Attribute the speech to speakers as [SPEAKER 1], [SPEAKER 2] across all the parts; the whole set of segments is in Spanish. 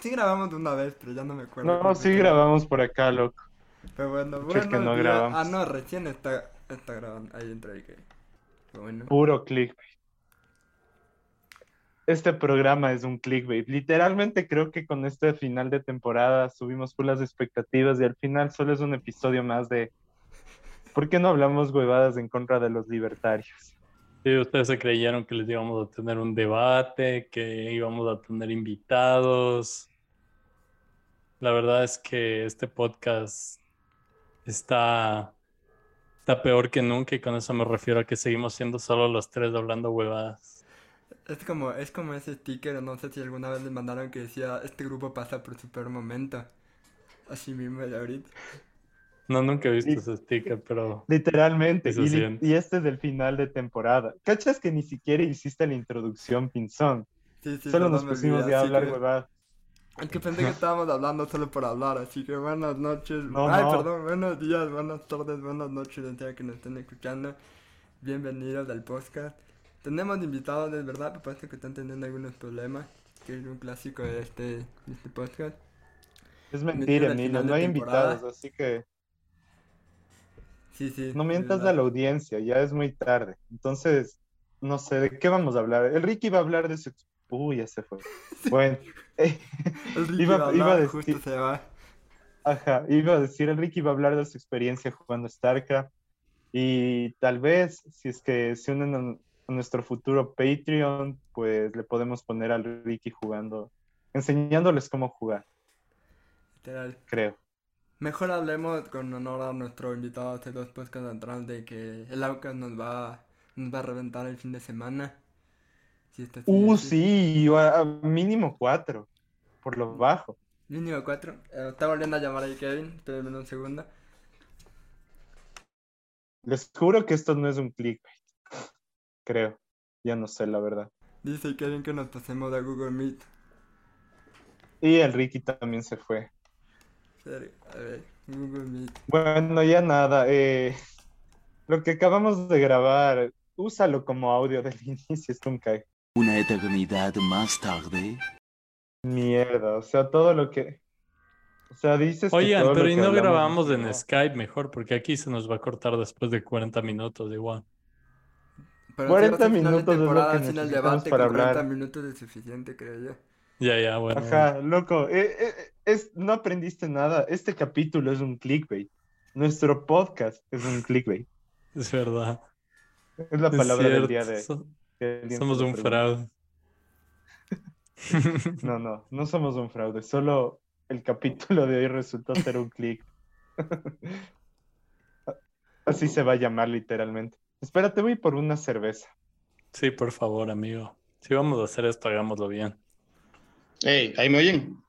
[SPEAKER 1] Sí grabamos de una vez, pero ya no me acuerdo.
[SPEAKER 2] No, sí grabamos por acá, loco.
[SPEAKER 1] Pero bueno, bueno.
[SPEAKER 2] que no grabamos.
[SPEAKER 1] Ah, no, recién está, está grabando. Ahí entra el que. Bueno.
[SPEAKER 2] Puro clickbait. Este programa es un clickbait. Literalmente creo que con este final de temporada subimos full las expectativas y al final solo es un episodio más de ¿por qué no hablamos huevadas en contra de los libertarios?
[SPEAKER 3] Sí, ustedes se creyeron que les íbamos a tener un debate, que íbamos a tener invitados. La verdad es que este podcast está, está peor que nunca y con eso me refiero a que seguimos siendo solo los tres hablando huevadas.
[SPEAKER 1] Es como, es como ese sticker, no sé si alguna vez les mandaron que decía, este grupo pasa por su peor momento. Así mismo de ahorita.
[SPEAKER 3] No, nunca he visto
[SPEAKER 2] Y-
[SPEAKER 3] ese sticker, pero
[SPEAKER 2] Literalmente. Y, li- y este es el final de temporada. ¿Cachas que ni siquiera hiciste la introducción, Pinzón?
[SPEAKER 1] Sí, sí,
[SPEAKER 2] Solo nos pusimos ya a hablar
[SPEAKER 1] que-
[SPEAKER 2] huevadas.
[SPEAKER 1] Es que pensé que estábamos hablando solo por hablar, así que buenas noches.
[SPEAKER 2] No,
[SPEAKER 1] Ay,
[SPEAKER 2] no.
[SPEAKER 1] perdón, buenos días, buenas tardes, buenas noches, donde sea que nos estén escuchando. Bienvenidos al podcast. Tenemos invitados, es verdad, me parece que están teniendo algunos problemas, que es un clásico de este, de este podcast.
[SPEAKER 2] Es mentira, Emilio. No
[SPEAKER 1] de
[SPEAKER 2] hay
[SPEAKER 1] temporada.
[SPEAKER 2] invitados, así que
[SPEAKER 1] Sí, sí.
[SPEAKER 2] no mientas a la audiencia, ya es muy tarde. Entonces, no sé, ¿de qué vamos a hablar? El Ricky va a hablar de su... Uy, ya se fue. Bueno, eh,
[SPEAKER 1] El Ricky
[SPEAKER 2] iba-
[SPEAKER 1] va a
[SPEAKER 2] iba a decir-
[SPEAKER 1] justo se va.
[SPEAKER 2] ajá, iba a decir, el Ricky va a hablar de su experiencia jugando StarCraft y tal vez, si es que se unen a, a nuestro futuro Patreon, pues le podemos poner al Ricky jugando, enseñándoles cómo jugar,
[SPEAKER 1] Literal.
[SPEAKER 2] creo.
[SPEAKER 1] Mejor hablemos con honor a nuestro invitado hace dos podcasts atrás de que el Aucas nos va, nos va a reventar el fin de semana. Si así,
[SPEAKER 2] Uh, sí, a, a mínimo cuatro, por lo bajo.
[SPEAKER 1] Mínimo 4. está volviendo a llamar ahí Kevin. Espérenme un segundo.
[SPEAKER 2] Les juro que esto no es un clickbait. Creo. Ya no sé la verdad.
[SPEAKER 1] Dice Kevin que nos pasemos a Google Meet.
[SPEAKER 2] Y el Ricky también se fue.
[SPEAKER 1] Serio, A ver, Google Meet.
[SPEAKER 2] Bueno, ya nada. eh, lo que acabamos de grabar, úsalo como audio del inicio. Es un cae.
[SPEAKER 4] Una eternidad más tarde.
[SPEAKER 2] Mierda. O sea, todo lo que. O sea, dices que
[SPEAKER 3] Oigan,
[SPEAKER 2] lo
[SPEAKER 3] pero ¿y
[SPEAKER 2] que
[SPEAKER 3] no grabamos en
[SPEAKER 2] no.
[SPEAKER 3] Skype mejor? Porque aquí se nos va a cortar después de 40 minutos igual.
[SPEAKER 1] Pero
[SPEAKER 2] 40
[SPEAKER 1] si ahora sí, final de
[SPEAKER 2] minutos es lo
[SPEAKER 1] temporada,
[SPEAKER 2] que
[SPEAKER 1] sin el
[SPEAKER 2] necesitamos
[SPEAKER 1] debate,
[SPEAKER 2] para
[SPEAKER 1] con 40
[SPEAKER 2] hablar.
[SPEAKER 1] minutos es suficiente, creo yo.
[SPEAKER 3] Ya, ya, bueno.
[SPEAKER 2] Ajá, loco. eh, eh, es, no aprendiste nada. Este capítulo es un clickbait. Nuestro podcast es un clickbait.
[SPEAKER 3] Es verdad.
[SPEAKER 2] Es la
[SPEAKER 3] Es
[SPEAKER 2] palabra del día de.
[SPEAKER 3] so-
[SPEAKER 2] alguien
[SPEAKER 3] Somos un fraude.
[SPEAKER 2] No, no, no somos un fraude, solo el capítulo de hoy resultó ser un click. Así se va a llamar literalmente. Espérate, voy por una cerveza.
[SPEAKER 3] Sí, por favor, amigo. Si vamos a hacer esto, hagámoslo bien.
[SPEAKER 5] Hey, ¿ahí me oyen?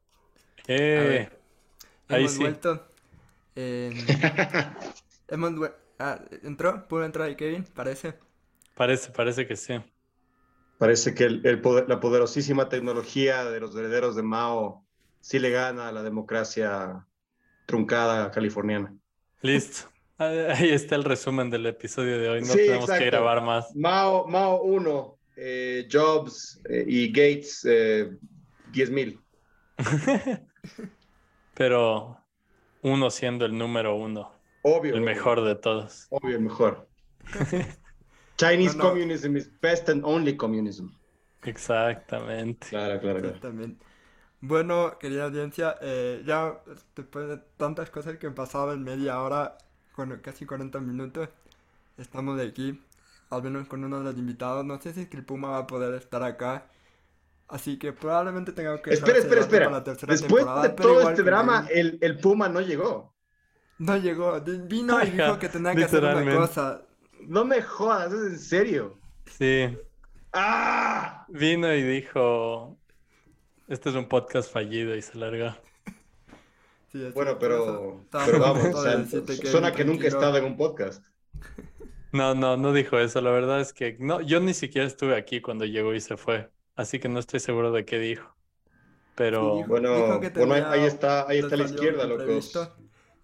[SPEAKER 3] Eh,
[SPEAKER 1] ver.
[SPEAKER 3] Ahí
[SPEAKER 1] Hemos
[SPEAKER 3] sí.
[SPEAKER 1] vuelto. eh, hemos ah, ¿entró? ¿Pudo entrar ahí Kevin? Parece.
[SPEAKER 3] parece, parece que sí.
[SPEAKER 5] Parece que el, el poder- la poderosísima tecnología de los herederos de Mao sí le gana a la democracia truncada californiana.
[SPEAKER 3] Listo. Ah, Ahí está el resumen del episodio de hoy. No
[SPEAKER 5] Sí,
[SPEAKER 3] tenemos que grabar más.
[SPEAKER 5] Mao, Mao 1, eh, Jobs eh, y Gates eh, 10.000.
[SPEAKER 3] Pero uno siendo el número uno,
[SPEAKER 5] Obvio.
[SPEAKER 3] el
[SPEAKER 5] obvio,
[SPEAKER 3] mejor de todos.
[SPEAKER 5] Obvio, el mejor. Chinese
[SPEAKER 1] No, no.
[SPEAKER 5] communism is best and only communism.
[SPEAKER 3] Exactamente.
[SPEAKER 5] Claro, claro, claro.
[SPEAKER 1] Exactamente. Bueno, querida audiencia, eh, ya después de tantas cosas que han pasado en media hora, con casi 40 minutos, estamos de aquí, al menos con uno de los invitados. No sé si es que el Puma va a poder estar acá, así que probablemente tengamos que
[SPEAKER 5] Espera, espera, espera.
[SPEAKER 1] la tercera
[SPEAKER 5] Después
[SPEAKER 1] temporada,
[SPEAKER 5] de
[SPEAKER 1] pero
[SPEAKER 5] todo
[SPEAKER 1] igual
[SPEAKER 5] este drama, el, el Puma no llegó.
[SPEAKER 1] No llegó, vino y dijo que tenía que hacer una cosa.
[SPEAKER 5] No me jodas, es en serio.
[SPEAKER 3] Sí.
[SPEAKER 5] ¡Ah!
[SPEAKER 3] Vino y dijo, este es un podcast fallido y se larga.
[SPEAKER 1] Sí,
[SPEAKER 5] Bueno, pero, pero vamos, o sea, suena que nunca he estado en un podcast.
[SPEAKER 3] No, no, no dijo eso. La verdad es que no, yo ni siquiera estuve aquí cuando llegó y se fue. Así que no estoy seguro de qué dijo. Pero
[SPEAKER 1] Sí, dijo-
[SPEAKER 5] Bueno,
[SPEAKER 1] dijo que
[SPEAKER 5] bueno, ahí- está, ahí está la izquierda, locos.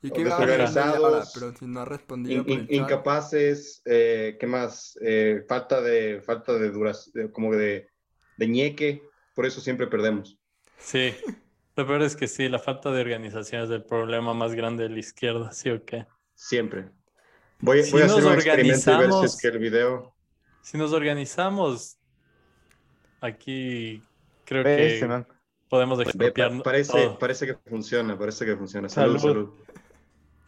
[SPEAKER 1] Y que
[SPEAKER 5] desorganizados,
[SPEAKER 1] pero si no ha respondido
[SPEAKER 5] In- incapaces, eh, ¿qué más? Eh, falta de, falta de duras, de- como de, de ñeque, por eso siempre perdemos.
[SPEAKER 3] sí, Lo peor es que sí, la falta de organización es el problema más grande de la izquierda, ¿sí o qué?
[SPEAKER 5] Siempre. Voy,
[SPEAKER 3] Si
[SPEAKER 5] voy a hacer un experimento y ver si es que el video.
[SPEAKER 3] Si nos organizamos, aquí creo
[SPEAKER 2] Ves,
[SPEAKER 3] que
[SPEAKER 2] man.
[SPEAKER 3] podemos
[SPEAKER 5] Ve,
[SPEAKER 3] expropiar
[SPEAKER 5] pa- parece,
[SPEAKER 3] todo.
[SPEAKER 5] parece que funciona, parece que funciona. Salud,
[SPEAKER 2] Salud.
[SPEAKER 5] salud.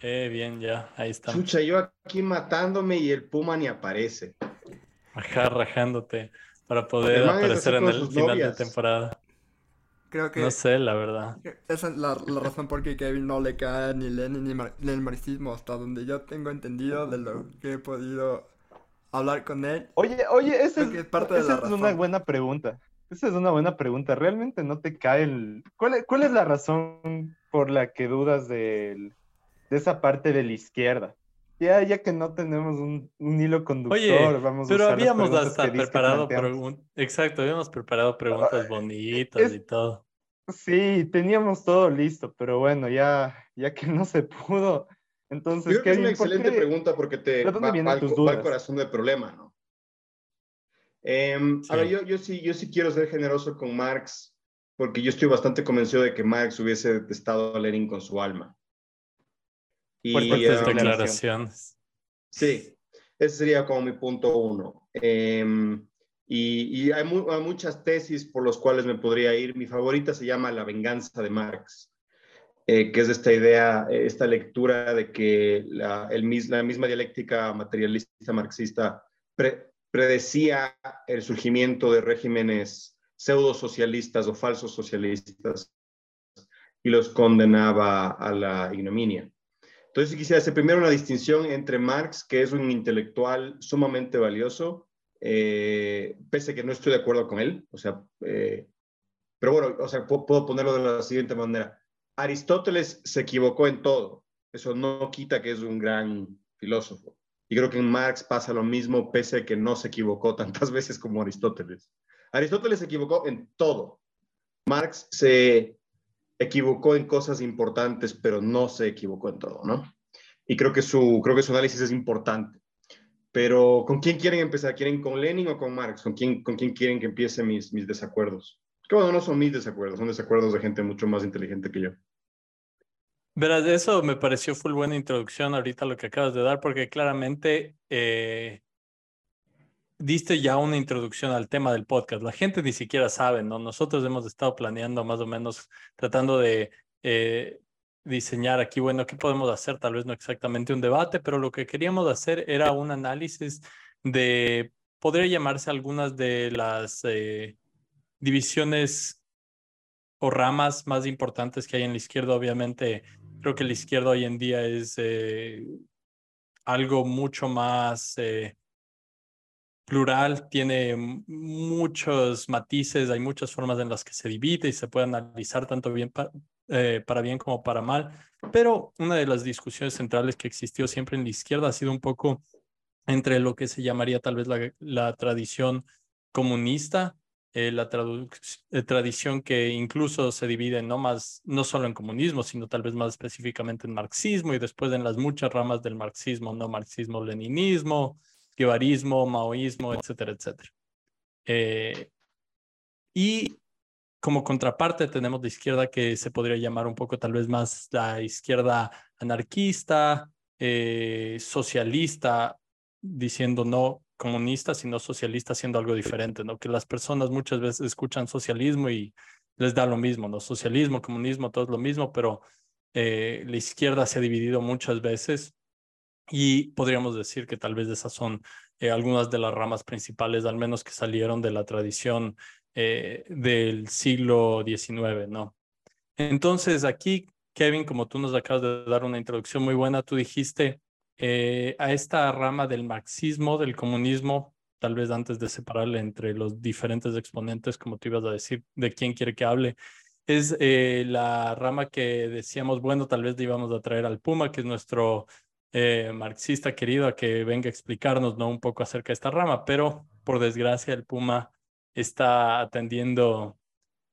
[SPEAKER 3] Eh, bien, ya, ahí estamos.
[SPEAKER 5] Chucha, yo aquí matándome y el Puma ni aparece.
[SPEAKER 3] Ajá, rajándote para poder
[SPEAKER 5] es
[SPEAKER 3] aparecer en el final de
[SPEAKER 5] novias.
[SPEAKER 3] temporada.
[SPEAKER 1] Creo que
[SPEAKER 3] No sé, la verdad.
[SPEAKER 1] esa es la, la razón por qué Kevin no le cae ni Lenin ni, mar- ni el marxismo, hasta donde yo tengo entendido de lo que he podido hablar con él.
[SPEAKER 2] Oye, oye, esa es,
[SPEAKER 1] parte de
[SPEAKER 2] esa
[SPEAKER 1] la
[SPEAKER 2] es una buena pregunta. Esa es una buena pregunta. ¿Realmente no te cae el... ¿Cuál es, cuál es la razón por la que dudas del- de esa parte de la izquierda? Ya, ya que no tenemos un, un hilo conductor,
[SPEAKER 3] Oye,
[SPEAKER 2] vamos a
[SPEAKER 3] pero
[SPEAKER 2] usar
[SPEAKER 3] habíamos hasta preparado preguntas. Exacto, habíamos preparado preguntas bonitas
[SPEAKER 2] es-
[SPEAKER 3] y todo.
[SPEAKER 2] Sí, teníamos todo listo, pero bueno, ya, ya que no se pudo.
[SPEAKER 5] Yo
[SPEAKER 2] Entonces,
[SPEAKER 5] creo que es una
[SPEAKER 2] Kevin, ¿por
[SPEAKER 5] excelente
[SPEAKER 2] qué?
[SPEAKER 5] pregunta porque te
[SPEAKER 2] ¿De dónde
[SPEAKER 5] va, va al, va al corazón del problema, ¿no? A
[SPEAKER 3] Sí.
[SPEAKER 5] ver, yo, yo, sí, yo sí quiero ser generoso con Marx porque yo estoy bastante convencido de que Marx hubiese detestado a Lenin con su alma. Y,
[SPEAKER 2] Fuertes declaración.
[SPEAKER 3] declaraciones.
[SPEAKER 5] Sí, ese sería como mi punto uno. Em, y y hay, mu- hay muchas tesis por las cuales me podría ir. Mi favorita se llama La venganza de Marx, eh, que es esta idea, eh, esta lectura de que la, el la misma dialéctica materialista marxista pre- predecía el surgimiento de regímenes pseudo socialistas o falsos socialistas y los condenaba a la ignominia. Entonces quisiera hacer primero una distinción entre Marx, que es un intelectual sumamente valioso, eh, pese a que no estoy de acuerdo con él, o sea, eh, pero bueno, o sea, pu- puedo ponerlo de la siguiente manera. Aristóteles se equivocó en todo, eso no quita que es un gran filósofo. Y creo que en Marx pasa lo mismo, pese a que no se equivocó tantas veces como Aristóteles. Aristóteles se equivocó en todo. Marx se equivocó en cosas importantes, pero no se equivocó en todo, ¿no? Y creo que su, creo que su análisis es importante. Pero, ¿con quién quieren empezar? ¿Quieren con Lenin o con Marx? ¿Con quién, con quién quieren que empiece mis, mis desacuerdos? Que bueno, no son mis desacuerdos, son desacuerdos de gente mucho más inteligente que yo.
[SPEAKER 3] Verás, eso me pareció full buena introducción ahorita lo que acabas de dar, porque claramente eh, diste ya una introducción al tema del podcast. La gente ni siquiera sabe, ¿no? Nosotros hemos estado planeando más o menos, tratando de eh, diseñar aquí, bueno, ¿qué podemos hacer? Tal vez no exactamente un debate, pero lo que queríamos hacer era un análisis de, podría llamarse algunas de las eh, divisiones o ramas más importantes que hay en la izquierda. Obviamente, creo que la izquierda hoy en día es eh, algo mucho más eh, plural, tiene muchos matices, hay muchas formas en las que se divide y se puede analizar tanto bien eh, para bien como para mal. Pero una de las discusiones centrales que existió siempre en la izquierda ha sido un poco entre lo que se llamaría tal vez la tradición comunista eh, la eh, tradición que incluso se divide no más, no solo en comunismo, sino tal vez más específicamente en marxismo y después en las muchas ramas del marxismo, no marxismo, leninismo, guevarismo, maoísmo, etcétera, etcétera. Eh, y como contraparte tenemos la izquierda que se podría llamar un poco tal vez más la izquierda anarquista, socialista, diciendo no comunista, sino socialista, haciendo algo diferente, ¿no? Que las personas muchas veces escuchan socialismo y les da lo mismo, ¿no? Socialismo, comunismo, todo es lo mismo, pero eh, la izquierda se ha dividido muchas veces y podríamos decir que tal vez esas son eh, algunas de las ramas principales, al menos que salieron de la tradición eh, del siglo XIX, ¿no? Entonces aquí, Kevin, como tú nos acabas de dar una introducción muy buena, tú dijiste eh, a esta rama del marxismo, del comunismo, tal vez antes de separarle entre los diferentes exponentes, como tú ibas a decir, de quién quiere que hable, es eh, la rama que decíamos, bueno, tal vez le íbamos a traer al Puma, que es nuestro eh, marxista querido, a que venga a explicarnos ¿no? un poco acerca de esta rama, pero por desgracia el Puma está atendiendo,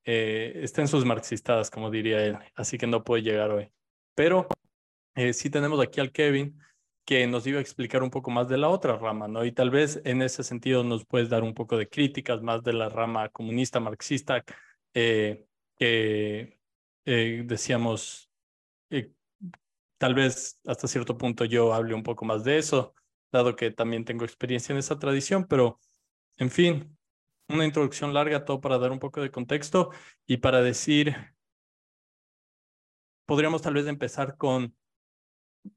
[SPEAKER 3] eh, está en sus marxistadas, como diría él, así que no puede llegar hoy. Pero sí tenemos aquí al Kevin, que nos iba a explicar un poco más de la otra rama, ¿no? Y tal vez en ese sentido nos puedes dar un poco de críticas más de la rama comunista, marxista, eh, que eh, decíamos, eh, tal vez hasta cierto punto yo hable un poco más de eso, dado que también tengo experiencia en esa tradición, pero en fin, una introducción larga, todo para dar un poco de contexto y para decir, podríamos tal vez empezar con,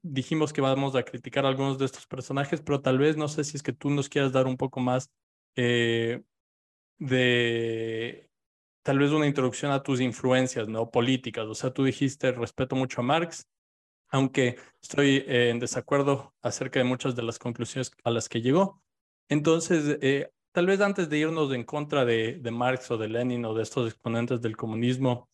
[SPEAKER 3] dijimos que vamos a criticar algunos de estos personajes, pero tal vez no sé si es que tú nos quieras dar un poco más eh, de, tal vez una introducción a tus influencias, ¿no? Políticas. O sea, tú dijiste, respeto mucho a Marx, aunque estoy eh, en desacuerdo acerca de muchas de las conclusiones a las que llegó. Entonces, eh, tal vez antes de irnos en contra de, de, Marx o de Lenin o de estos exponentes del comunismo,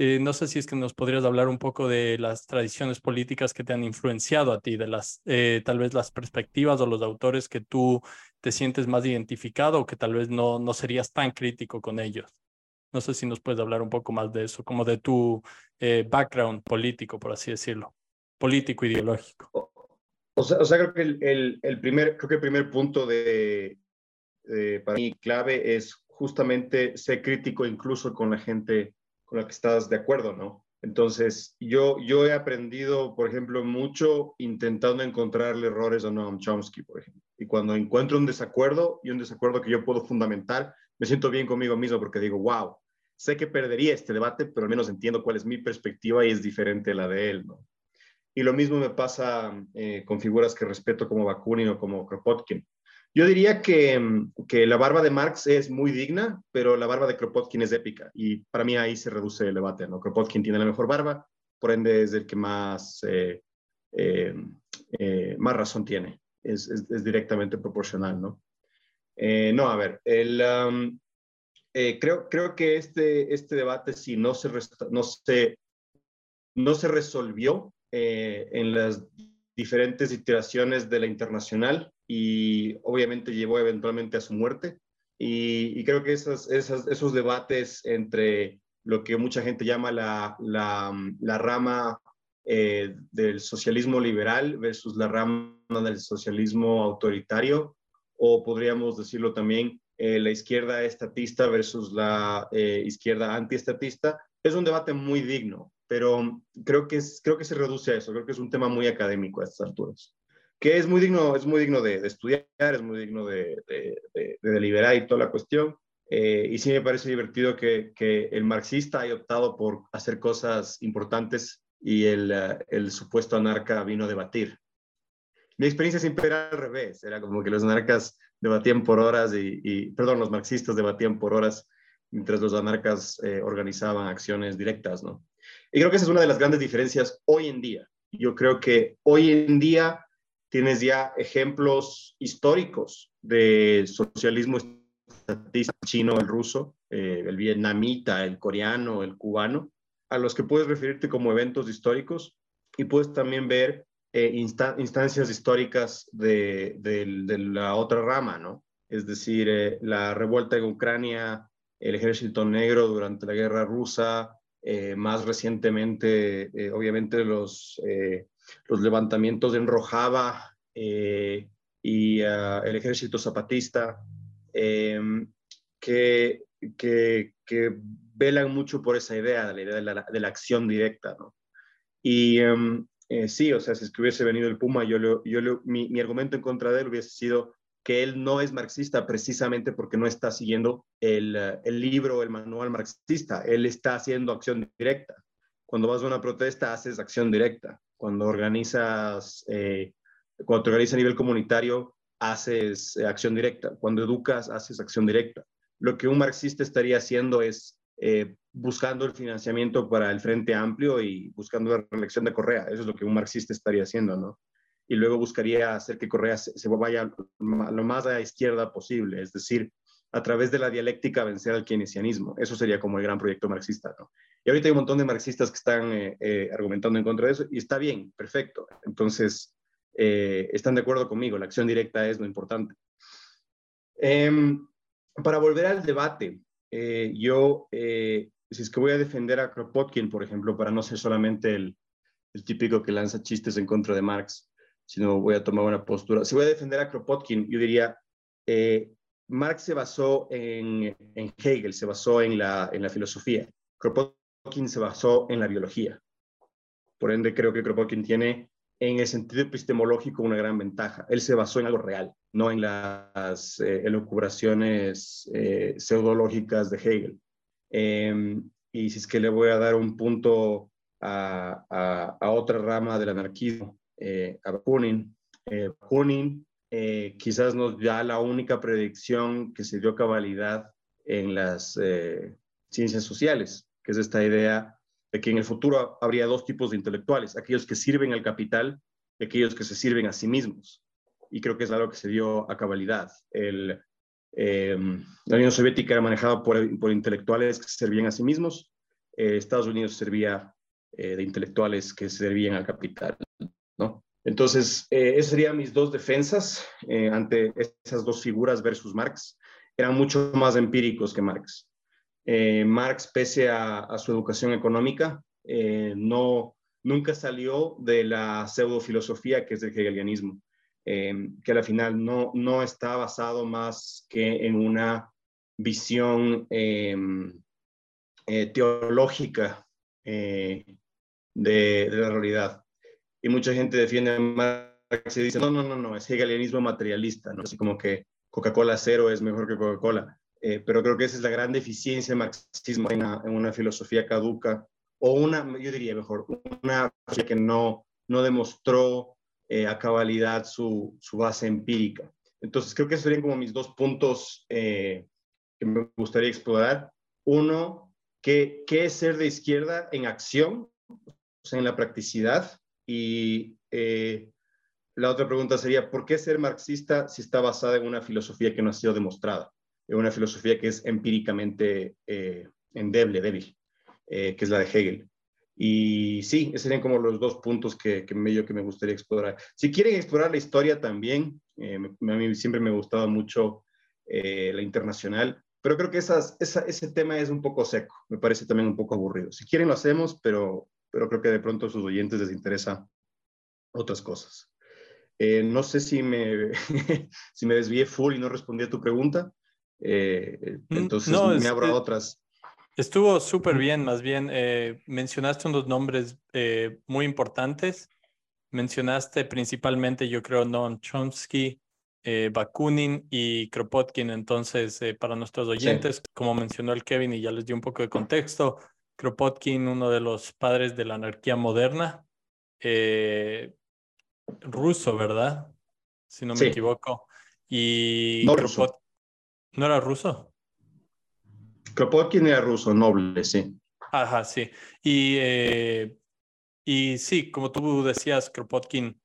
[SPEAKER 3] eh, no sé si es que nos podrías hablar un poco de las tradiciones políticas que te han influenciado a ti, de las, eh, tal vez las perspectivas o los autores que tú te sientes más identificado o que tal vez no, no serías tan crítico con ellos. No sé si nos puedes hablar un poco más de eso, como de tu eh, background político, por así decirlo, político ideológico.
[SPEAKER 5] O sea, o sea creo que el, el, primer, creo que el primer punto de, de, para mí clave es justamente ser crítico incluso con la gente con la que estás de acuerdo, ¿no? Entonces, yo, yo he aprendido, por ejemplo, mucho intentando encontrarle errores a Noam Chomsky, por ejemplo. Y cuando encuentro un desacuerdo y un desacuerdo que yo puedo fundamentar, me siento bien conmigo mismo porque digo, wow, sé que perdería este debate, pero al menos entiendo cuál es mi perspectiva y es diferente la de él, ¿no? Y lo mismo me pasa eh, con figuras que respeto como Bakunin o como Kropotkin. Yo diría que, que, la barba de Marx es muy digna, pero la barba de Kropotkin es épica. Y para mí ahí se reduce el debate. ¿no? Kropotkin tiene la mejor barba, por ende es el que más, eh, eh, eh, más razón tiene. Es, es, es, directamente proporcional. No, no a ver, el, um, creo, creo que este, este debate, si no se, no se, no se resolvió en las diferentes iteraciones de la internacional, y obviamente llevó eventualmente a su muerte. Y, creo que esas, esas, esos debates entre lo que mucha gente llama la, la, rama eh, del socialismo liberal versus la rama del socialismo autoritario, o podríamos decirlo también eh, la izquierda estatista versus la eh, izquierda antiestatista, es un debate muy digno, pero creo que, es, creo que se reduce a eso, creo que es un tema muy académico a estas alturas que es muy digno, es muy digno de, estudiar, es muy digno de, deliberar y toda la cuestión. Eh, y sí me parece divertido que, el marxista haya optado por hacer cosas importantes y el, eh, el, supuesto anarca vino a debatir. Mi experiencia siempre era al revés, era como que los anarcas debatían por horas y, perdón, los marxistas debatían por horas mientras los anarcas eh, organizaban acciones directas, ¿no? Y creo que esa es una de las grandes diferencias hoy en día. Yo creo que hoy en día tienes ya ejemplos históricos de socialismo estatista chino, el ruso, eh, el vietnamita, el coreano, el cubano, a los que puedes referirte como eventos históricos y puedes también ver eh, instancias históricas de, de, la otra rama, ¿no? Es decir, eh, la revuelta en Ucrania, el ejército negro durante la guerra rusa, más recientemente, obviamente, los los levantamientos en Rojava eh, y uh, el ejército zapatista, eh, que, que, que, velan mucho por esa idea, la idea de la, de la acción directa. ¿no? Y um, eh, sí, o sea, si es que hubiese venido el Puma, yo, yo lo, mi, mi, argumento en contra de él hubiese sido que él no es marxista precisamente porque no está siguiendo el, el libro, el manual marxista, él está haciendo acción directa. Cuando vas a una protesta, haces acción directa cuando organizas, eh, cuando te organizas a nivel comunitario, haces eh, acción directa. Cuando educas, haces acción directa. Lo que un marxista estaría haciendo es eh, buscando el financiamiento para el Frente Amplio y buscando la reelección de Correa. Eso es lo que un marxista estaría haciendo, ¿no? Y luego buscaría hacer que Correa se, se vaya lo más a la izquierda posible, es decir, a través de la dialéctica vencer al keynesianismo. Eso sería como el gran proyecto marxista, ¿no? Y ahorita hay un montón de marxistas que están eh, eh, argumentando en contra de eso y está bien, perfecto. Entonces, eh, están de acuerdo conmigo, la acción directa es lo importante. Em, para volver al debate, yo, si es que voy a defender a Kropotkin, por ejemplo, para no ser solamente el, el típico que lanza chistes en contra de Marx, sino voy a tomar una postura. Si voy a defender a Kropotkin, yo diría, Marx se basó en, Hegel, se basó en la, filosofía. Kropotkin se basó en la biología. Por ende, creo que Kropotkin tiene, en el sentido epistemológico, una gran ventaja. Él se basó en algo real, no en las eh, elucubraciones eh, pseudológicas de Hegel. Em, y si es que le voy a dar un punto a, a, otra rama del anarquismo, eh, a Bakunin. Bakunin quizás nos da la única predicción que se dio cabalidad en las ciencias sociales, que es esta idea de que en el futuro habría dos tipos de intelectuales, aquellos que sirven al capital y aquellos que se sirven a sí mismos. Y creo que es algo que se dio a cabalidad. El, em, la Unión Soviética era manejada por, intelectuales que se servían a sí mismos, eh, Estados Unidos servía eh, de intelectuales que servían al capital. ¿no? Entonces, eh, esas serían mis dos defensas ante esas dos figuras versus Marx. Eran mucho más empíricos que Marx. Eh, Marx, pese a, su educación económica, eh, no, nunca salió de la pseudofilosofía que es el hegelianismo, eh, que al final no, no está basado más que en una visión teológica de, la realidad. Y mucha gente defiende Marx y dice, no, no, no, no, es hegelianismo materialista, así como que Coca-Cola cero es mejor que Coca-Cola. Eh, pero creo que esa es la gran deficiencia del marxismo en una, filosofía caduca, o una, yo diría mejor, una filosofía que no, no demostró eh, a cabalidad su, su, base empírica. Entonces, creo que serían como mis dos puntos eh, que me gustaría explorar. Uno, ¿qué, ¿qué, es ser de izquierda en acción, o sea, en la practicidad? Y la otra pregunta sería, ¿por qué ser marxista si está basada en una filosofía que no ha sido demostrada? una filosofía que es empíricamente eh, endeble, débil, eh, que es la de Hegel. Y sí, esos serían como los dos puntos que, que, medio que me gustaría explorar. Si quieren explorar la historia también, eh, a mí siempre me gustaba mucho la internacional, pero creo que esas, ese tema es un poco seco, me parece también un poco aburrido. Si quieren lo hacemos, pero, pero creo que de pronto a sus oyentes les interesa otras cosas. no sé si me, si me desvié full y no respondí a tu pregunta. Eh, mm, entonces me abro a otras.
[SPEAKER 3] Estuvo súper bien, más bien eh, mencionaste unos nombres eh, muy importantes. Mencionaste principalmente, yo creo, Noam Chomsky, Bakunin y Kropotkin. Entonces, para nuestros oyentes, como mencionó el Kevin y ya les di un poco de contexto, Kropotkin, uno de los padres de la anarquía moderna, ruso, ¿verdad? Si no me equivoco. Y ¿No era ruso?
[SPEAKER 5] Kropotkin era ruso, noble, sí.
[SPEAKER 3] Ajá, sí. Y, eh, y sí, como tú decías, Kropotkin,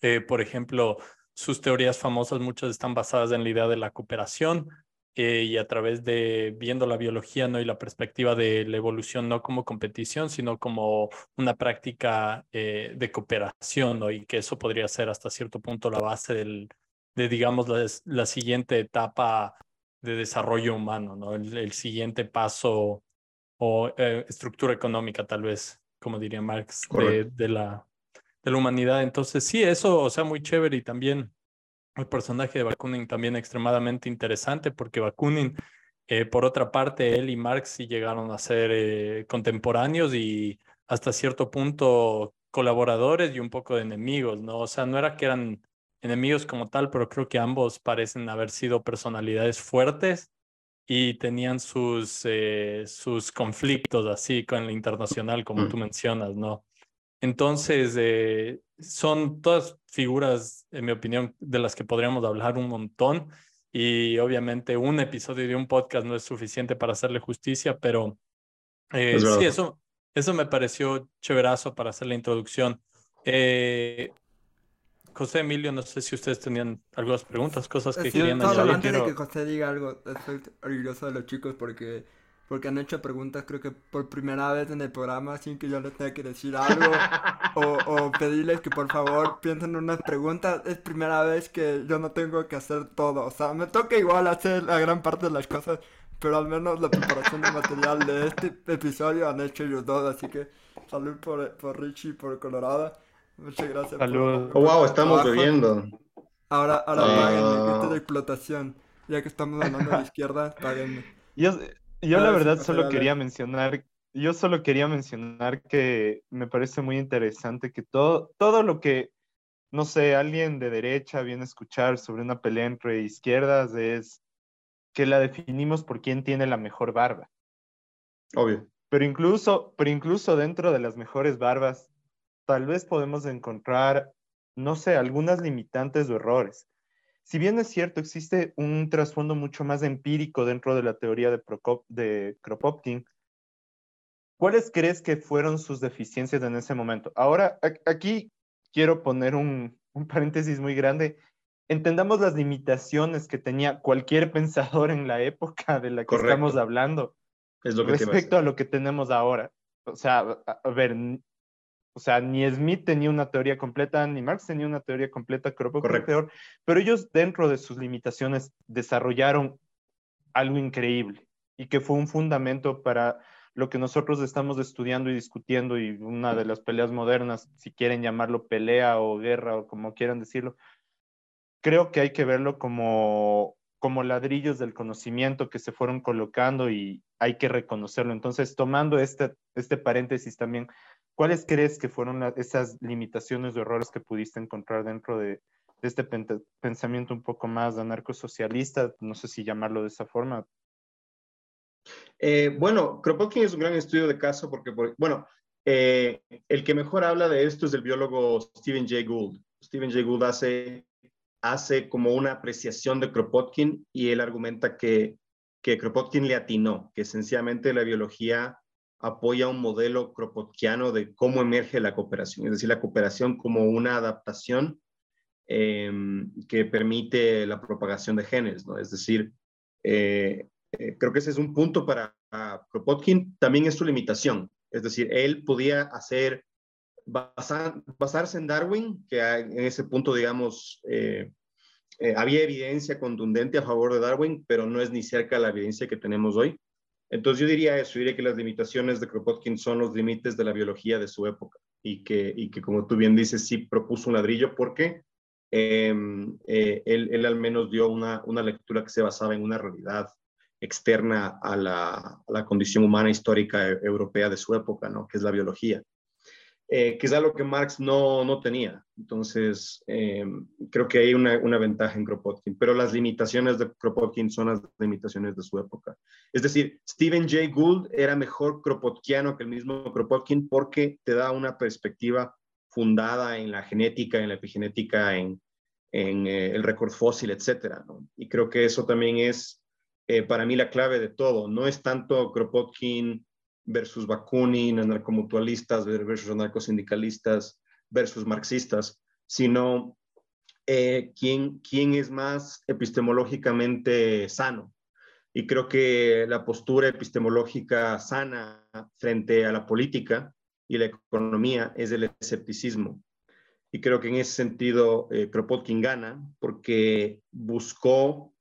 [SPEAKER 3] eh, por ejemplo, sus teorías famosas muchas están basadas en la idea de la cooperación eh, y a través de viendo la biología ¿no? y la perspectiva de la evolución no como competición, sino como una práctica de cooperación ¿no? y que eso podría ser hasta cierto punto la base del, de, digamos, la, la siguiente etapa de desarrollo humano, ¿no? El, siguiente paso o eh, estructura económica, tal vez, como diría Marx, de, de, la, de la humanidad. Entonces, sí, eso, o sea, muy chévere y también el personaje de Bakunin también extremadamente interesante porque Bakunin, eh, por otra parte, él y Marx sí llegaron a ser eh, contemporáneos y hasta cierto punto colaboradores y un poco de enemigos, ¿no? O sea, no era que eran enemigos como tal, pero creo que ambos parecen haber sido personalidades fuertes y tenían sus, eh, sus conflictos así con la internacional, como mm. tú mencionas, ¿no? Entonces, eh, son todas figuras, en mi opinión, de las que podríamos hablar un montón y obviamente un episodio de un podcast no es suficiente para hacerle justicia, pero eh, sí, eso, eso me pareció chéverazo para hacer la introducción. Eh, José Emilio, no sé si ustedes tenían algunas preguntas, cosas que querían
[SPEAKER 1] añadir. Antes de que José diga algo, estoy orgulloso de los chicos porque, porque han hecho preguntas, creo que por primera vez en el programa, sin que yo les tenga que decir algo o, o, pedirles que por favor piensen en unas preguntas. Es primera vez que yo no tengo que hacer todo, o sea, me toca igual hacer la gran parte de las cosas, pero al menos la preparación de material de este episodio han hecho ellos dos, así que salud por, por Richie y por Colorado. Muchas gracias.
[SPEAKER 2] Saludos.
[SPEAKER 5] Oh, wow, estamos bebiendo.
[SPEAKER 1] Ahora, ahora uh... páguenme, de explotación. Ya que estamos hablando de la izquierda, páguenme.
[SPEAKER 2] Yo, yo la verdad solo quería mencionar yo solo quería mencionar que me parece muy interesante que todo, todo lo que, no sé, alguien de derecha viene a escuchar sobre una pelea entre izquierdas es que la definimos por quién tiene la mejor barba.
[SPEAKER 5] Obvio.
[SPEAKER 2] Pero incluso, pero incluso dentro de las mejores barbas, tal vez podemos encontrar, no sé, algunas limitantes o errores. Si bien es cierto, existe un trasfondo mucho más empírico dentro de la teoría de, Prokop, de Kropotkin, ¿cuáles crees que fueron sus deficiencias en ese momento? Ahora, aquí quiero poner un, un paréntesis muy grande. Entendamos las limitaciones que tenía cualquier pensador en la época de la que
[SPEAKER 5] Correcto.
[SPEAKER 2] estamos hablando
[SPEAKER 5] Es lo que a
[SPEAKER 2] respecto a lo que tenemos ahora. O sea, a, a ver, o sea, ni Smith tenía una teoría completa, ni Marx tenía una teoría completa, creo que
[SPEAKER 5] Correcto.
[SPEAKER 2] peor, pero ellos dentro de sus limitaciones desarrollaron algo increíble y que fue un fundamento para lo que nosotros estamos estudiando y discutiendo y una de las peleas modernas, si quieren llamarlo pelea o guerra o como quieran decirlo, creo que hay que verlo como, como ladrillos del conocimiento que se fueron colocando y hay que reconocerlo. Entonces, tomando este, este paréntesis también, ¿cuáles crees que fueron la- esas limitaciones o errores que pudiste encontrar dentro de, de este pensamiento un poco más anarcosocialista? No sé si llamarlo de esa forma.
[SPEAKER 5] Eh, bueno, Kropotkin es un gran estudio de caso porque, por- bueno, eh, el que mejor habla de esto es el biólogo Stephen Jay Gould. Stephen Jay Gould hace, hace como una apreciación de Kropotkin y él argumenta que, que Kropotkin le atinó, que esencialmente la biología apoya un modelo kropotkiano de cómo emerge la cooperación, es decir, la cooperación como una adaptación eh, que permite la propagación de genes, ¿no? Es decir, eh, eh, creo que ese es un punto para Kropotkin, también es su limitación. Es decir, él podía hacer, basar, basarse en Darwin, que en ese punto, digamos, eh, había evidencia contundente a favor de Darwin, pero no es ni cerca la evidencia que tenemos hoy. Entonces yo diría eso, diría que las limitaciones de Kropotkin son los límites de la biología de su época y que, y que como tú bien dices, sí propuso un ladrillo porque eh, eh, él, él, al menos dio una, una, lectura que se basaba en una realidad externa a la, la condición humana histórica e, europea de su época, ¿no? que es la biología, eh, es algo que Marx no, no tenía. Entonces, eh, creo que hay una, una, ventaja en Kropotkin, pero las limitaciones de Kropotkin son las limitaciones de su época. Es decir, Stephen Jay Gould era mejor kropotkiano que el mismo Kropotkin porque te da una perspectiva fundada en la genética, en la epigenética, en, en eh, el récord fósil, etcétera. ¿no? Y creo que eso también es eh, para mí la clave de todo. No es tanto Kropotkin versus Bakunin, anarcomutualistas versus anarcosindicalistas versus marxistas, sino eh, quién, quién es más epistemológicamente sano. Y creo que la postura epistemológica sana frente a la política y la economía es el escepticismo. Y creo que en ese sentido eh, Kropotkin gana porque buscó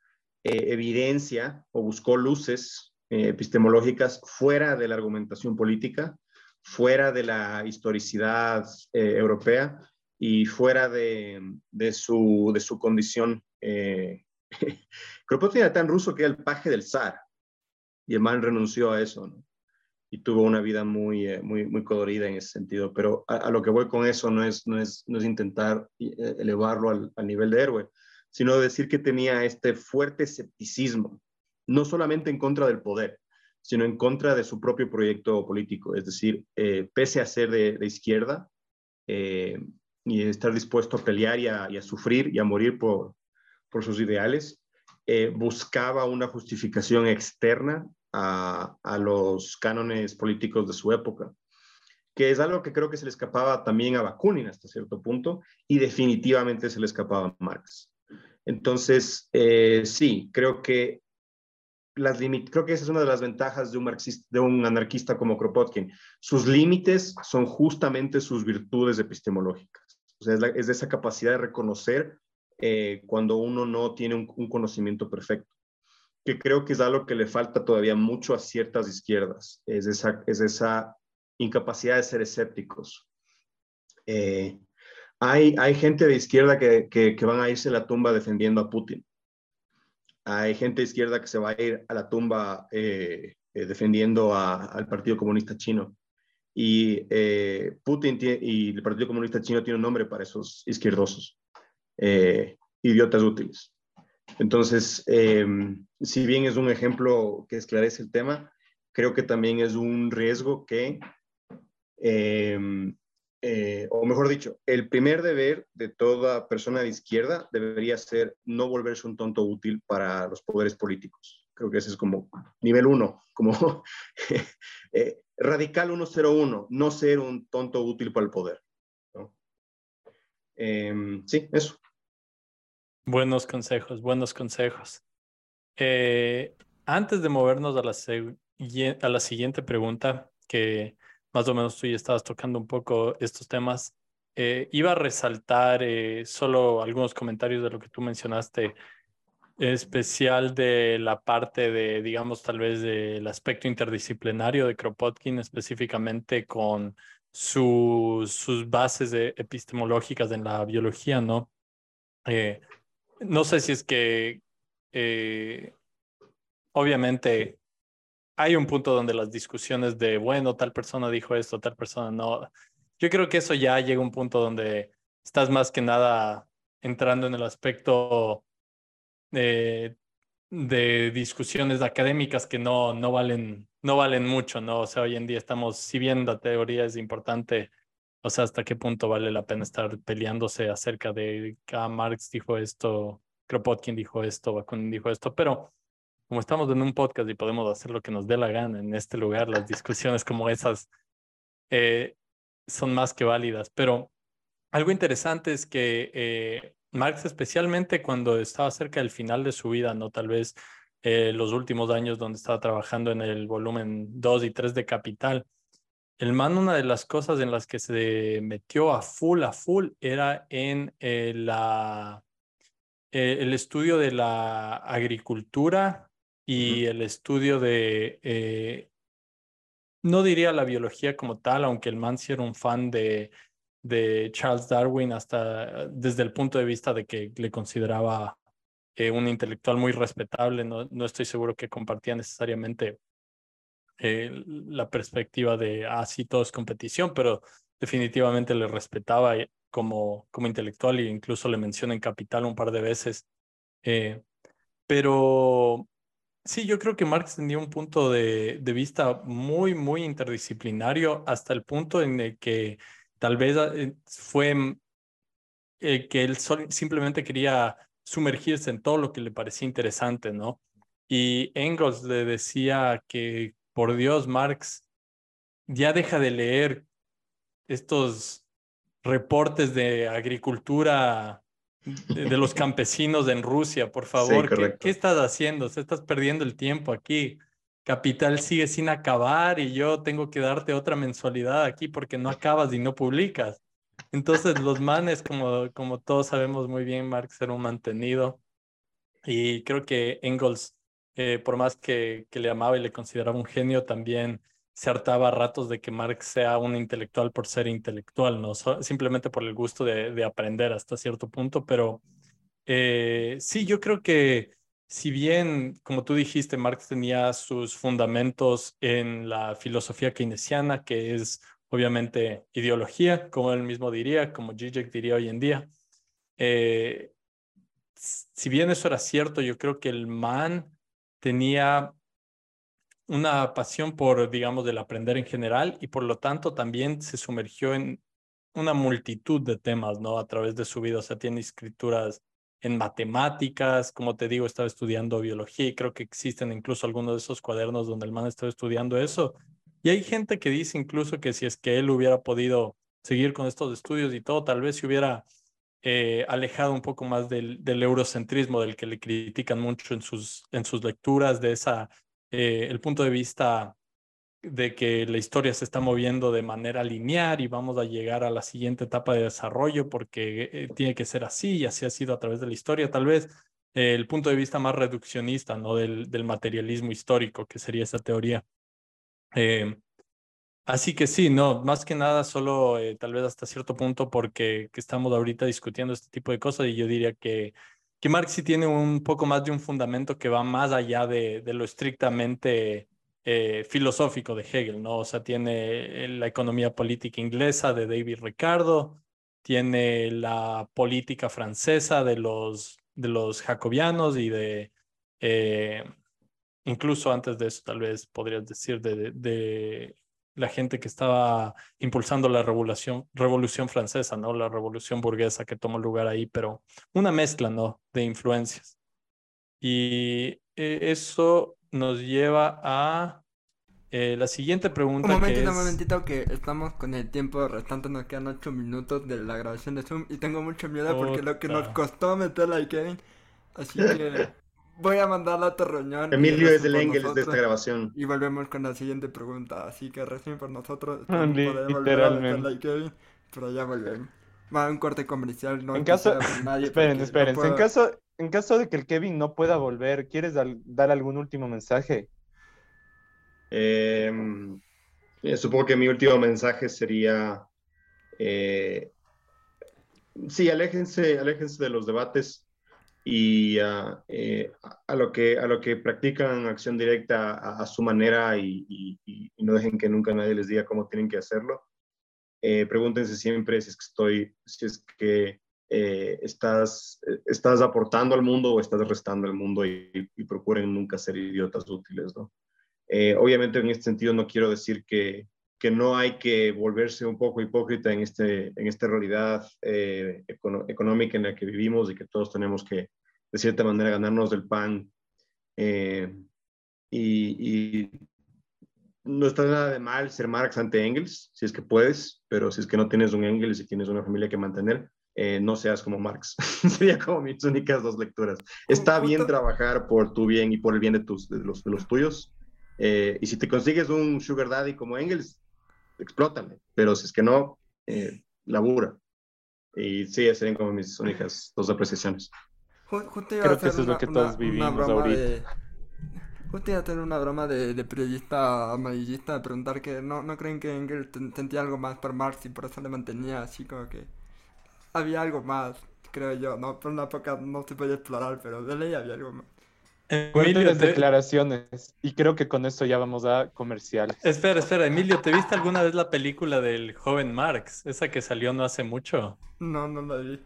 [SPEAKER 5] eh, evidencia o buscó luces eh, epistemológicas fuera de la argumentación política, fuera de la historicidad eh, europea y fuera de, de, su, de su condición. Eh, Kropotkin era tan ruso que era el paje del zar y el man renunció a eso. y tuvo una vida muy, eh, muy, muy colorida en ese sentido. Pero a, a, lo que voy con eso no es, no es, no es intentar eh, elevarlo al, al, nivel de héroe, sino decir que tenía este fuerte escepticismo, no solamente en contra del poder, sino en contra de su propio proyecto político. Es decir, eh, pese a ser de, izquierda eh, y estar dispuesto a pelear y a, sufrir y a morir por, por sus ideales, eh, buscaba una justificación externa a, a, los cánones políticos de su época, que es algo que creo que se le escapaba también a Bakunin hasta cierto punto y definitivamente se le escapaba a Marx. Entonces, sí, creo que las creo que esa es una de las ventajas de un, marxista, de un anarquista como Kropotkin. Sus límites son justamente sus virtudes epistemológicas. O es, la, es esa capacidad de reconocer eh, cuando uno no tiene un, un conocimiento perfecto que creo que es algo que le falta todavía mucho a ciertas izquierdas, es esa, es esa incapacidad de ser escépticos. Eh, hay, hay gente de izquierda que, que, que, van a irse a la tumba defendiendo a Putin. Hay gente de izquierda que se va a ir a la tumba eh, eh, defendiendo a- al Partido Comunista Chino. Y eh, Putin tie- y el Partido Comunista Chino tiene un nombre para esos izquierdosos, eh, idiotas útiles. Entonces, eh, si bien es un ejemplo que esclarece el tema, creo que también es un riesgo que, eh, eh, o mejor dicho, el primer deber de toda persona de izquierda debería ser no volverse un tonto útil para los poderes políticos. Creo que ese es como nivel uno, como eh, radical 101, no ser un tonto útil para el poder. Eh, sí, eso.
[SPEAKER 3] Buenos consejos, buenos consejos. Eh, antes de movernos a la, a la siguiente pregunta, que más o menos tú ya estabas tocando un poco estos temas, eh, iba a resaltar eh, solo algunos comentarios de lo que tú mencionaste, especial de la parte de, digamos, tal vez del aspecto interdisciplinario de Kropotkin, específicamente con sus, sus bases de- epistemológicas en la biología, ¿no? Eh, no sé si es que, eh, obviamente, hay un punto donde las discusiones de, bueno, tal persona dijo esto, tal persona no. Yo creo que eso ya llega a un punto donde estás más que nada entrando en el aspecto eh, de discusiones académicas que no, no, valen, no valen mucho, ¿no? O sea, hoy en día estamos, si bien la teoría es importante, o sea, hasta qué punto vale la pena estar peleándose acerca de ah, Marx dijo esto, Kropotkin dijo esto, Bakunin dijo esto, pero como estamos en un podcast y podemos hacer lo que nos dé la gana en este lugar, las discusiones como esas eh, son más que válidas. Pero algo interesante es que eh, Marx, especialmente cuando estaba cerca del final de su vida, no tal vez eh, los últimos años donde estaba trabajando en el volumen 2 y 3 de Capital, el man, una de las cosas en las que se metió a full, a full, era en eh, la, eh, el estudio de la agricultura y el estudio de, eh, no diría la biología como tal, aunque el man era un fan de, de Charles Darwin hasta desde el punto de vista de que le consideraba eh, un intelectual muy respetable, no, no estoy seguro que compartía necesariamente eh, la perspectiva de, ah, sí, todo es competición, pero definitivamente le respetaba eh, como, como intelectual e incluso le menciona en Capital un par de veces. Eh, pero sí, yo creo que Marx tenía un punto de, vista muy, muy interdisciplinario hasta el punto en el que tal vez eh, fue eh, que él simplemente quería sumergirse en todo lo que le parecía interesante, ¿no? Y Engels le decía que, por Dios, Marx, ya deja de leer estos reportes de agricultura de, de los campesinos en Rusia, por favor. ¿Qué,
[SPEAKER 5] correcto.
[SPEAKER 3] qué estás haciendo? Se estás perdiendo el tiempo aquí. Capital sigue sin acabar y yo tengo que darte otra mensualidad aquí porque no acabas y no publicas. Entonces, los manes, como, como todos sabemos muy bien, Marx era un mantenido. Y creo que Engels, eh, por más que, que le amaba y le consideraba un genio, también se hartaba a ratos de que Marx sea un intelectual por ser intelectual, ¿no? So- simplemente por el gusto de, de aprender hasta cierto punto. Pero eh, sí, yo creo que si bien, como tú dijiste, Marx tenía sus fundamentos en la filosofía keynesiana, que es obviamente ideología, como él mismo diría, como Zizek diría hoy en día. Eh, si bien eso era cierto, yo creo que el man tenía una pasión por, digamos, del aprender en general y por lo tanto también se sumergió en una multitud de temas, ¿no? A través de su vida, o sea, tiene escrituras en matemáticas, como te digo, estaba estudiando biología y creo que existen incluso algunos de esos cuadernos donde el man estaba estudiando eso. Y hay gente que dice incluso que si es que él hubiera podido seguir con estos estudios y todo, tal vez se hubiera eh, alejado un poco más del, del eurocentrismo del que le critican mucho en sus, en sus lecturas, de esa, eh, el punto de vista de que la historia se está moviendo de manera lineal y vamos a llegar a la siguiente etapa de desarrollo porque eh, tiene que ser así y así ha sido a través de la historia. Tal vez eh, el punto de vista más reduccionista, ¿no? Del, materialismo histórico, que sería esa teoría. Así que sí, no, más que nada solo tal vez hasta cierto punto porque que estamos ahorita discutiendo este tipo de cosas y yo diría que, que Marx sí tiene un poco más de un fundamento que va más allá de, lo estrictamente eh, filosófico de Hegel, ¿no? O sea, tiene eh, la economía política inglesa de David Ricardo, tiene la política francesa de los, de los jacobianos y de, eh, incluso antes de eso, tal vez podrías decir, de, de la gente que estaba impulsando la revolución, revolución francesa, ¿no? La revolución burguesa que tomó lugar ahí, pero una mezcla, ¿no? De influencias. Y eh, eso nos lleva a eh, la siguiente pregunta.
[SPEAKER 1] Un momentito,
[SPEAKER 3] que
[SPEAKER 1] un
[SPEAKER 3] es...
[SPEAKER 1] momentito, que estamos con el tiempo restante, nos quedan 8 minutos de la grabación de Zoom y tengo mucho miedo porque lo que nos costó meterla a Kevin, así que voy a mandarla a y
[SPEAKER 5] Emilio es el Engels de esta grabación.
[SPEAKER 1] Y volvemos con la siguiente pregunta, así que recién por nosotros
[SPEAKER 2] Ah,
[SPEAKER 1] a
[SPEAKER 2] literalmente.
[SPEAKER 1] a pero ya volvemos. Va un corte comercial, no
[SPEAKER 2] En caso,
[SPEAKER 1] nadie
[SPEAKER 2] esperen,
[SPEAKER 1] no
[SPEAKER 2] esperen. En caso, en caso de que el Kevin no pueda volver, ¿quieres dar algún último mensaje?
[SPEAKER 5] Eh, eh, supongo que mi último mensaje sería, eh, sí, aléjense, aléjense de los debates y ah, eh, a, lo que, a lo que practican acción directa a, a su manera y, y- y- no dejen que nunca nadie les diga cómo tienen que hacerlo. Eh, pregúntense siempre si es que estoy, si es que eh, estás, estás aportando al mundo o estás restando al mundo y, y procuren nunca ser idiotas útiles, ¿no? Eh, obviamente en este sentido no quiero decir que, que no hay que volverse un poco hipócrita en, este, en esta realidad eh, econo- económica en la que vivimos y que todos tenemos que, de cierta manera, ganarnos del pan. Eh, y, y no está nada de mal ser Marx ante Engels, si es que puedes, pero si es que no tienes un Engels y tienes una familia que mantener, eh, no seas como Marx. Sería como mis únicas dos lecturas. Está bien trabajar por tu bien y por el bien de, tus, de, los, de los tuyos. Eh, y si te consigues un sugar daddy como Engels, explótame. Pero si es que no, eh, labura. Y sí, serían como mis únicas dos apreciaciones.
[SPEAKER 1] Ju- Justo iba
[SPEAKER 2] Creo
[SPEAKER 1] a
[SPEAKER 2] que eso es lo
[SPEAKER 1] una-
[SPEAKER 2] que
[SPEAKER 1] una-
[SPEAKER 2] todos
[SPEAKER 1] una
[SPEAKER 2] vivimos
[SPEAKER 1] broma
[SPEAKER 2] ahorita.
[SPEAKER 1] de- Justo iba a hacer una broma de, de periodista amarillista de preguntar que no, no creen que Engels ten- sentía algo más por Marx y por eso le mantenía así como que había algo más, creo yo, no, por una época no se podía explorar, pero de ley había algo más.
[SPEAKER 3] Emilio, te-
[SPEAKER 2] declaraciones. Y creo que con esto ya vamos a comerciales.
[SPEAKER 3] espera, espera, Emilio, ¿te viste alguna vez la película del joven Marx? Esa que salió no hace mucho.
[SPEAKER 1] No, no lo vi.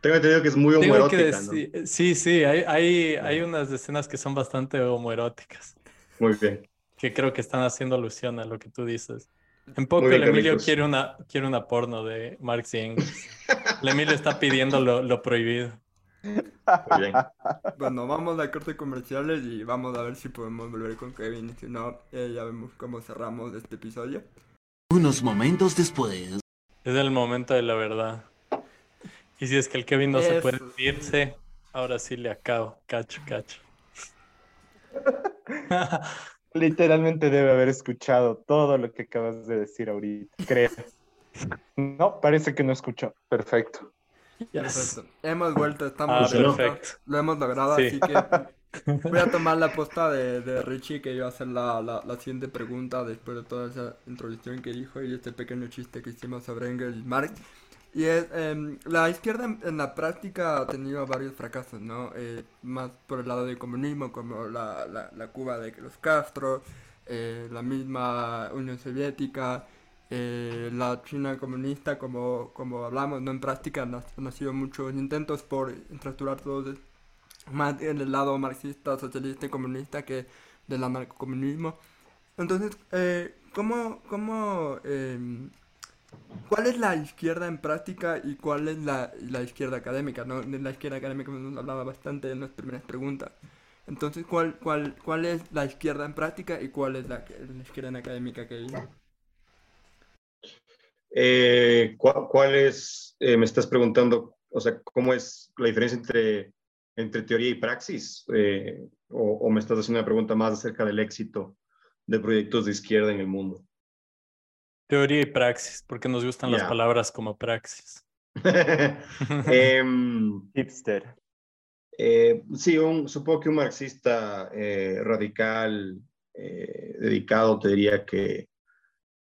[SPEAKER 5] Tengo entendido que es muy
[SPEAKER 3] Tengo que
[SPEAKER 5] homoerótica, ¿no?
[SPEAKER 3] decir, sí, sí, hay, hay, hay unas escenas que son bastante homoeróticas,
[SPEAKER 5] Muy bien.
[SPEAKER 3] que creo que están haciendo alusión a lo que tú dices. En poco
[SPEAKER 5] Muy bien,
[SPEAKER 3] el Emilio quiere una, quiere una porno de Marx y Engels. El Emilio está pidiendo lo, lo prohibido.
[SPEAKER 5] Muy bien.
[SPEAKER 1] Bueno, vamos a corte comerciales y vamos a ver si podemos volver con Kevin, si no, eh, ya vemos cómo cerramos este episodio.
[SPEAKER 4] Unos momentos después.
[SPEAKER 3] Es el momento de la verdad. Y si es que el Kevin no se puede irse, ahora sí le acabo. Cacho, cacho.
[SPEAKER 2] Literalmente debe haber escuchado todo lo que acabas de decir ahorita, creo. No, parece que no escuchó. Perfecto.
[SPEAKER 3] Yes.
[SPEAKER 1] Hemos vuelto, estamos
[SPEAKER 3] Ah, perfecto.
[SPEAKER 1] Lo hemos logrado,
[SPEAKER 3] Sí.
[SPEAKER 1] así que voy a tomar la posta de, de Richie que iba a hacer la, la, la siguiente pregunta después de toda esa introducción que dijo y este pequeño chiste que hicimos sobre Engels y Marx. Y es, em, la izquierda en, en la práctica ha tenido varios fracasos, ¿no? Eh, más por el lado del comunismo, como la, la, la Cuba de los Castro, eh, la misma Unión Soviética, eh, la China comunista, como, como hablamos, ¿no? En práctica han, han sido muchos intentos por estructurar todo de- más en el lado marxista, socialista y comunista que del anarcocomunismo. Entonces, eh, ¿cómo, cómo, em, ¿cuál es la izquierda en práctica y cuál es la, la izquierda académica? ¿no? La izquierda académica nos hablaba bastante en las primeras preguntas. Entonces, ¿cuál, cuál, ¿cuál es la izquierda en práctica y cuál es la, izquierda académica que hay?
[SPEAKER 5] Eh, ¿cuál, cuál es, eh, me estás preguntando, o sea, cómo es la diferencia entre, entre teoría y praxis? Eh, o, o me estás haciendo una pregunta más acerca del éxito de proyectos de izquierda en el mundo?
[SPEAKER 3] Teoría y praxis, porque nos gustan las palabras como praxis.
[SPEAKER 5] Em,
[SPEAKER 2] Hipster.
[SPEAKER 5] Eh, sí, un, supongo que un marxista eh, radical, eh, dedicado, te diría que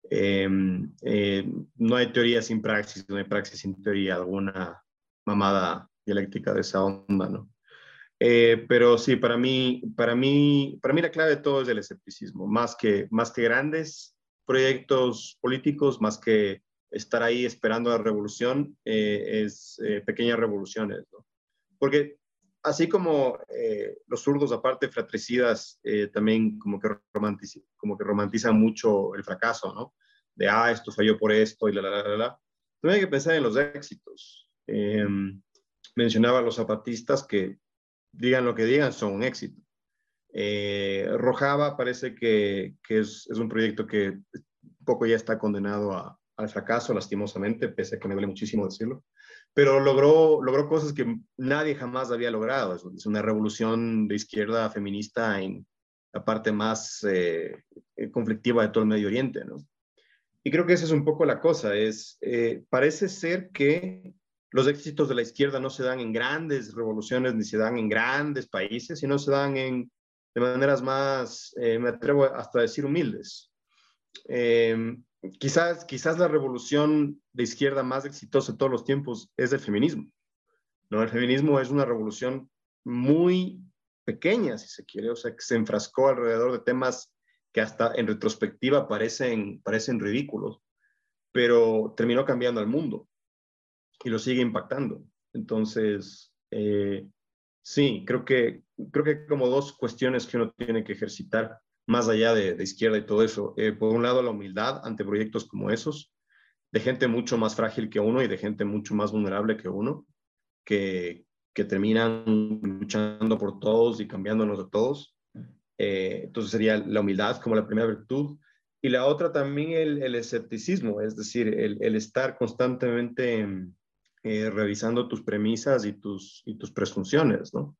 [SPEAKER 5] em, eh, no hay teoría sin praxis, no hay praxis sin teoría, alguna mamada dialéctica de esa onda, ¿no? Eh, pero sí, para mí, para, mí, para mí la clave de todo es el escepticismo, más que, más que grandes proyectos políticos, más que estar ahí esperando la revolución, eh, es pequeñas revoluciones, ¿no? Porque así como los zurdos, aparte fratricidas, también como que, como que romantizan mucho el fracaso, ¿no? De, ah, esto falló por esto y la, la, la, la. También hay que pensar en los éxitos. mencionaba a los zapatistas que digan lo que digan, son un éxito. Eh, Rojava parece que, es, un proyecto que poco ya está condenado al fracaso, lastimosamente, pese a que me duele muchísimo decirlo, pero logró, logró cosas que nadie jamás había logrado. Es, una revolución de izquierda feminista en la parte más eh, conflictiva de todo el Medio Oriente. Y creo que esa es un poco la cosa, es, eh, parece ser que los éxitos de la izquierda no se dan en grandes revoluciones ni se dan en grandes países, sino se dan en, de maneras más, eh, me atrevo hasta a decir, humildes. Quizás, quizás la revolución de izquierda más exitosa de todos los tiempos es el feminismo. ¿no? El feminismo es una revolución muy pequeña, si se quiere, o sea, que se enfrascó alrededor de temas que hasta en retrospectiva parecen, parecen ridículos, pero terminó cambiando el mundo y lo sigue impactando. Entonces, eh, sí, creo que, creo que como dos cuestiones que uno tiene que ejercitar más allá de, izquierda y todo eso. Eh, por un lado, la humildad ante proyectos como esos, de gente mucho más frágil que uno y de gente mucho más vulnerable que uno, que, que terminan luchando por todos y cambiándonos de todos. Eh, entonces sería la humildad como la primera virtud. Y la otra también el, el escepticismo, es decir, el, el estar constantemente eh, revisando tus premisas y tus, y tus presunciones, ¿no?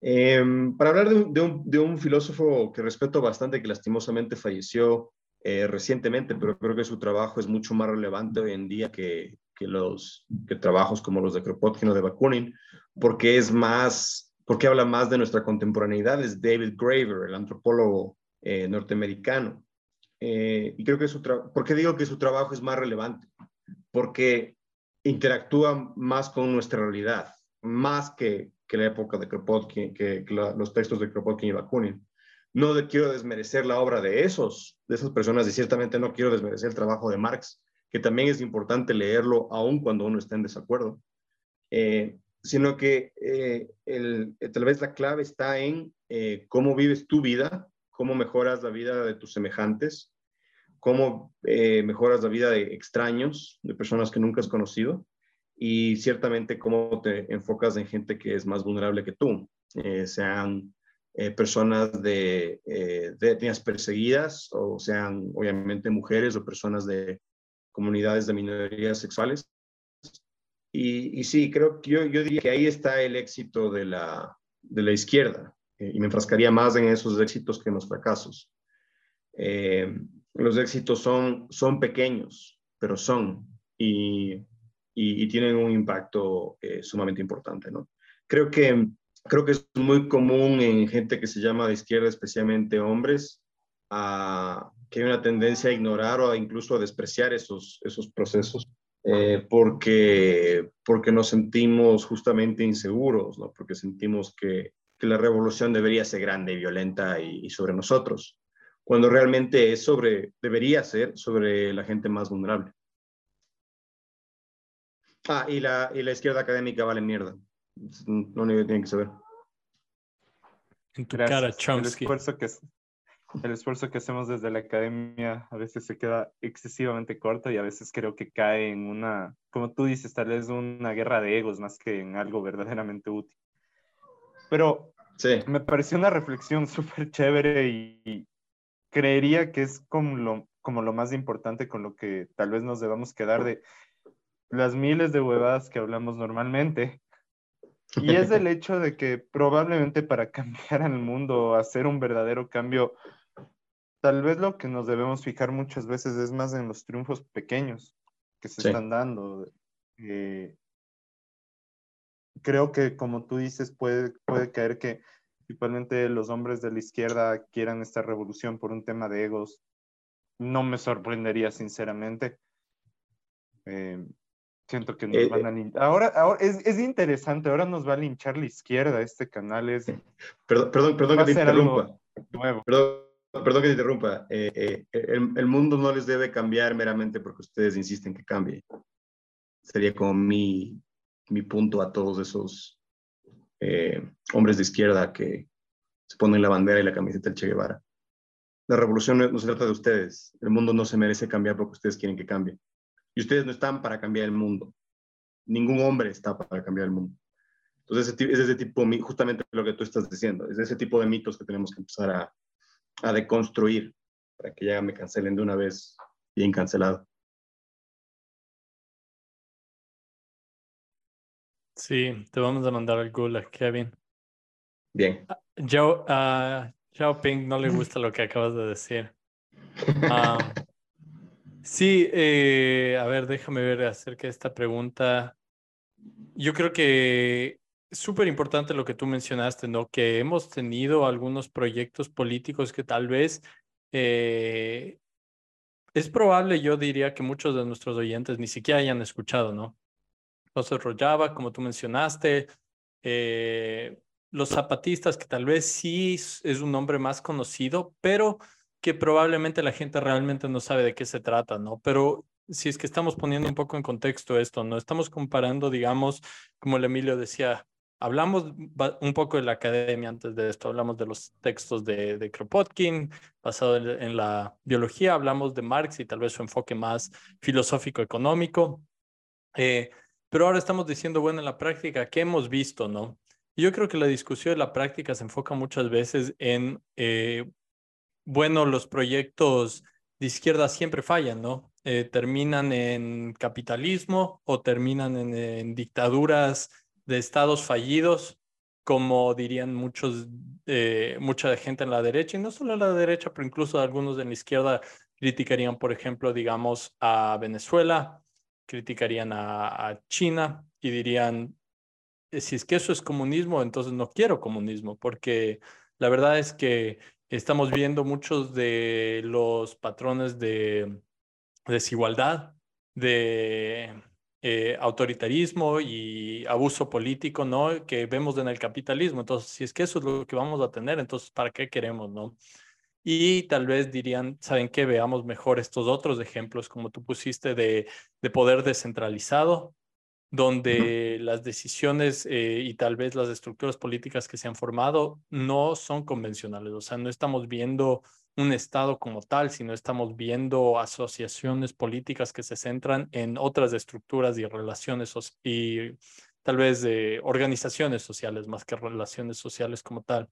[SPEAKER 5] Em, para hablar de un, filósofo que respeto bastante, que lastimosamente falleció eh, recientemente, pero creo que su trabajo es mucho más relevante hoy en día que, los que trabajos como los de Kropotkin o de Bakunin, porque es más, porque habla más de nuestra contemporaneidad, es David Graver, el antropólogo eh, norteamericano. y creo que su ¿por qué digo que su trabajo es más relevante? Porque interactúa más con nuestra realidad, más que, que la época de Kropotkin, que, los textos de Kropotkin y Bakunin. No quiero desmerecer la obra de esos, de esas personas y ciertamente no quiero desmerecer el trabajo de Marx, que también es importante leerlo aun cuando uno está en desacuerdo, eh, sino que eh, el, tal vez la clave está en eh, cómo vives tu vida, cómo mejoras la vida de tus semejantes, cómo eh, mejoras la vida de extraños, de personas que nunca has conocido, y ciertamente cómo te enfocas en gente que es más vulnerable que tú, eh, sean eh, personas de, de, etnias perseguidas o sean obviamente mujeres o personas de comunidades de minorías sexuales. Y, y sí, creo que yo, yo, diría que ahí está el éxito de la, de la izquierda, y me enfrascaría más en esos éxitos que en los fracasos. Eh, los éxitos son, son pequeños, pero son y, y, tienen un impacto eh, sumamente importante, ¿no? Creo que, creo que es muy común en gente que se llama de izquierda, especialmente hombres, que hay una tendencia a ignorar o incluso a despreciar esos, esos procesos. Eh, porque, porque nos sentimos justamente inseguros, ¿no? porque sentimos que, que la revolución debería ser grande y violenta y sobre nosotros cuando realmente es sobre, debería ser sobre la gente más vulnerable. Ah, y la, y la izquierda académica vale mierda. No lo tienen que saber.
[SPEAKER 3] En tu cara,
[SPEAKER 2] El esfuerzo, que, el esfuerzo que hacemos desde la academia a veces se queda excesivamente corto y a veces creo que cae en una, como tú dices, tal vez una guerra de egos más que en algo verdaderamente útil. Pero sí. me pareció una reflexión súper chévere y, creería que es como lo, como lo más importante con lo que tal vez nos debamos quedar de las miles de huevadas que hablamos normalmente. Y es el hecho de que probablemente para cambiar al mundo, hacer un verdadero cambio, tal vez lo que nos debemos fijar muchas veces es más en los triunfos pequeños que se están dando. Eh, creo que como tú dices, puede, puede caer que principalmente los hombres de la izquierda quieran esta revolución por un tema de egos, no me sorprendería sinceramente. Eh, Siento que nos
[SPEAKER 5] Eh,
[SPEAKER 2] van a Ahora, ahora es, es interesante, ahora nos va a linchar la izquierda este canal, es
[SPEAKER 5] Perdón, perdón, perdón que te interrumpa.
[SPEAKER 2] nuevo.
[SPEAKER 5] Perdón, perdón que te interrumpa. Eh, eh, el, el mundo no les debe cambiar meramente porque ustedes insisten que cambie. Sería como mi, mi punto a todos esos eh, hombres de izquierda que se ponen la bandera y la camiseta del Che Guevara. La revolución no, no se trata de ustedes. El mundo no se merece cambiar porque ustedes quieren que cambie. Y ustedes no están para cambiar el mundo. Ningún hombre está para cambiar el mundo. Entonces, es ese tipo, justamente lo que tú estás diciendo, es ese tipo de mitos que tenemos que empezar a, a deconstruir para que ya me cancelen de una vez bien cancelado.
[SPEAKER 3] Sí, te vamos a mandar al Gulag, Kevin.
[SPEAKER 5] Bien.
[SPEAKER 3] Yao, a Yao Ping no le gusta lo que acabas de decir. Ah, sí, eh, a ver, déjame ver acerca de esta pregunta. Yo creo que súper importante lo que tú mencionaste, ¿no? Que hemos tenido algunos proyectos políticos que tal vez eh, es probable, yo diría que muchos de nuestros oyentes ni siquiera hayan escuchado, ¿no? José Rojava, como tú mencionaste, eh, los zapatistas, que tal vez sí es un nombre más conocido, pero que probablemente la gente realmente no sabe de qué se trata, ¿no? Pero si es que estamos poniendo un poco en contexto esto, ¿no? Estamos comparando, digamos, como el Emilio decía, hablamos un poco de la academia antes de esto, hablamos de los textos de, Kropotkin, basado en, la biología, hablamos de Marx y tal vez su enfoque más filosófico-económico. Eh, pero ahora estamos diciendo, bueno, en la práctica, ¿qué hemos visto, no? Yo creo que la discusión de la práctica se enfoca muchas veces en, eh, bueno, los proyectos de izquierda siempre fallan, ¿no? Eh, terminan en capitalismo o terminan en, dictaduras de estados fallidos, como dirían muchos, eh, mucha gente en la derecha, y no solo en la derecha, pero incluso algunos de la izquierda criticarían, por ejemplo, digamos, a Venezuela, criticarían a, a China y dirían, eh, si es que eso es comunismo, entonces no quiero comunismo, porque la verdad es que estamos viendo muchos de los patrones de desigualdad, de eh, autoritarismo y abuso político, ¿no? Que vemos en el capitalismo. Entonces, si es que eso es lo que vamos a tener, entonces, ¿para qué queremos, no? Y tal vez dirían, ¿saben qué? Veamos mejor estos otros ejemplos, como tú pusiste, de, de poder descentralizado, donde las decisiones eh, y tal vez las estructuras políticas que se han formado no son convencionales. O sea, no estamos viendo un Estado como tal, sino estamos viendo asociaciones políticas que se centran en otras estructuras y relaciones y tal vez de organizaciones sociales más que relaciones sociales como tal.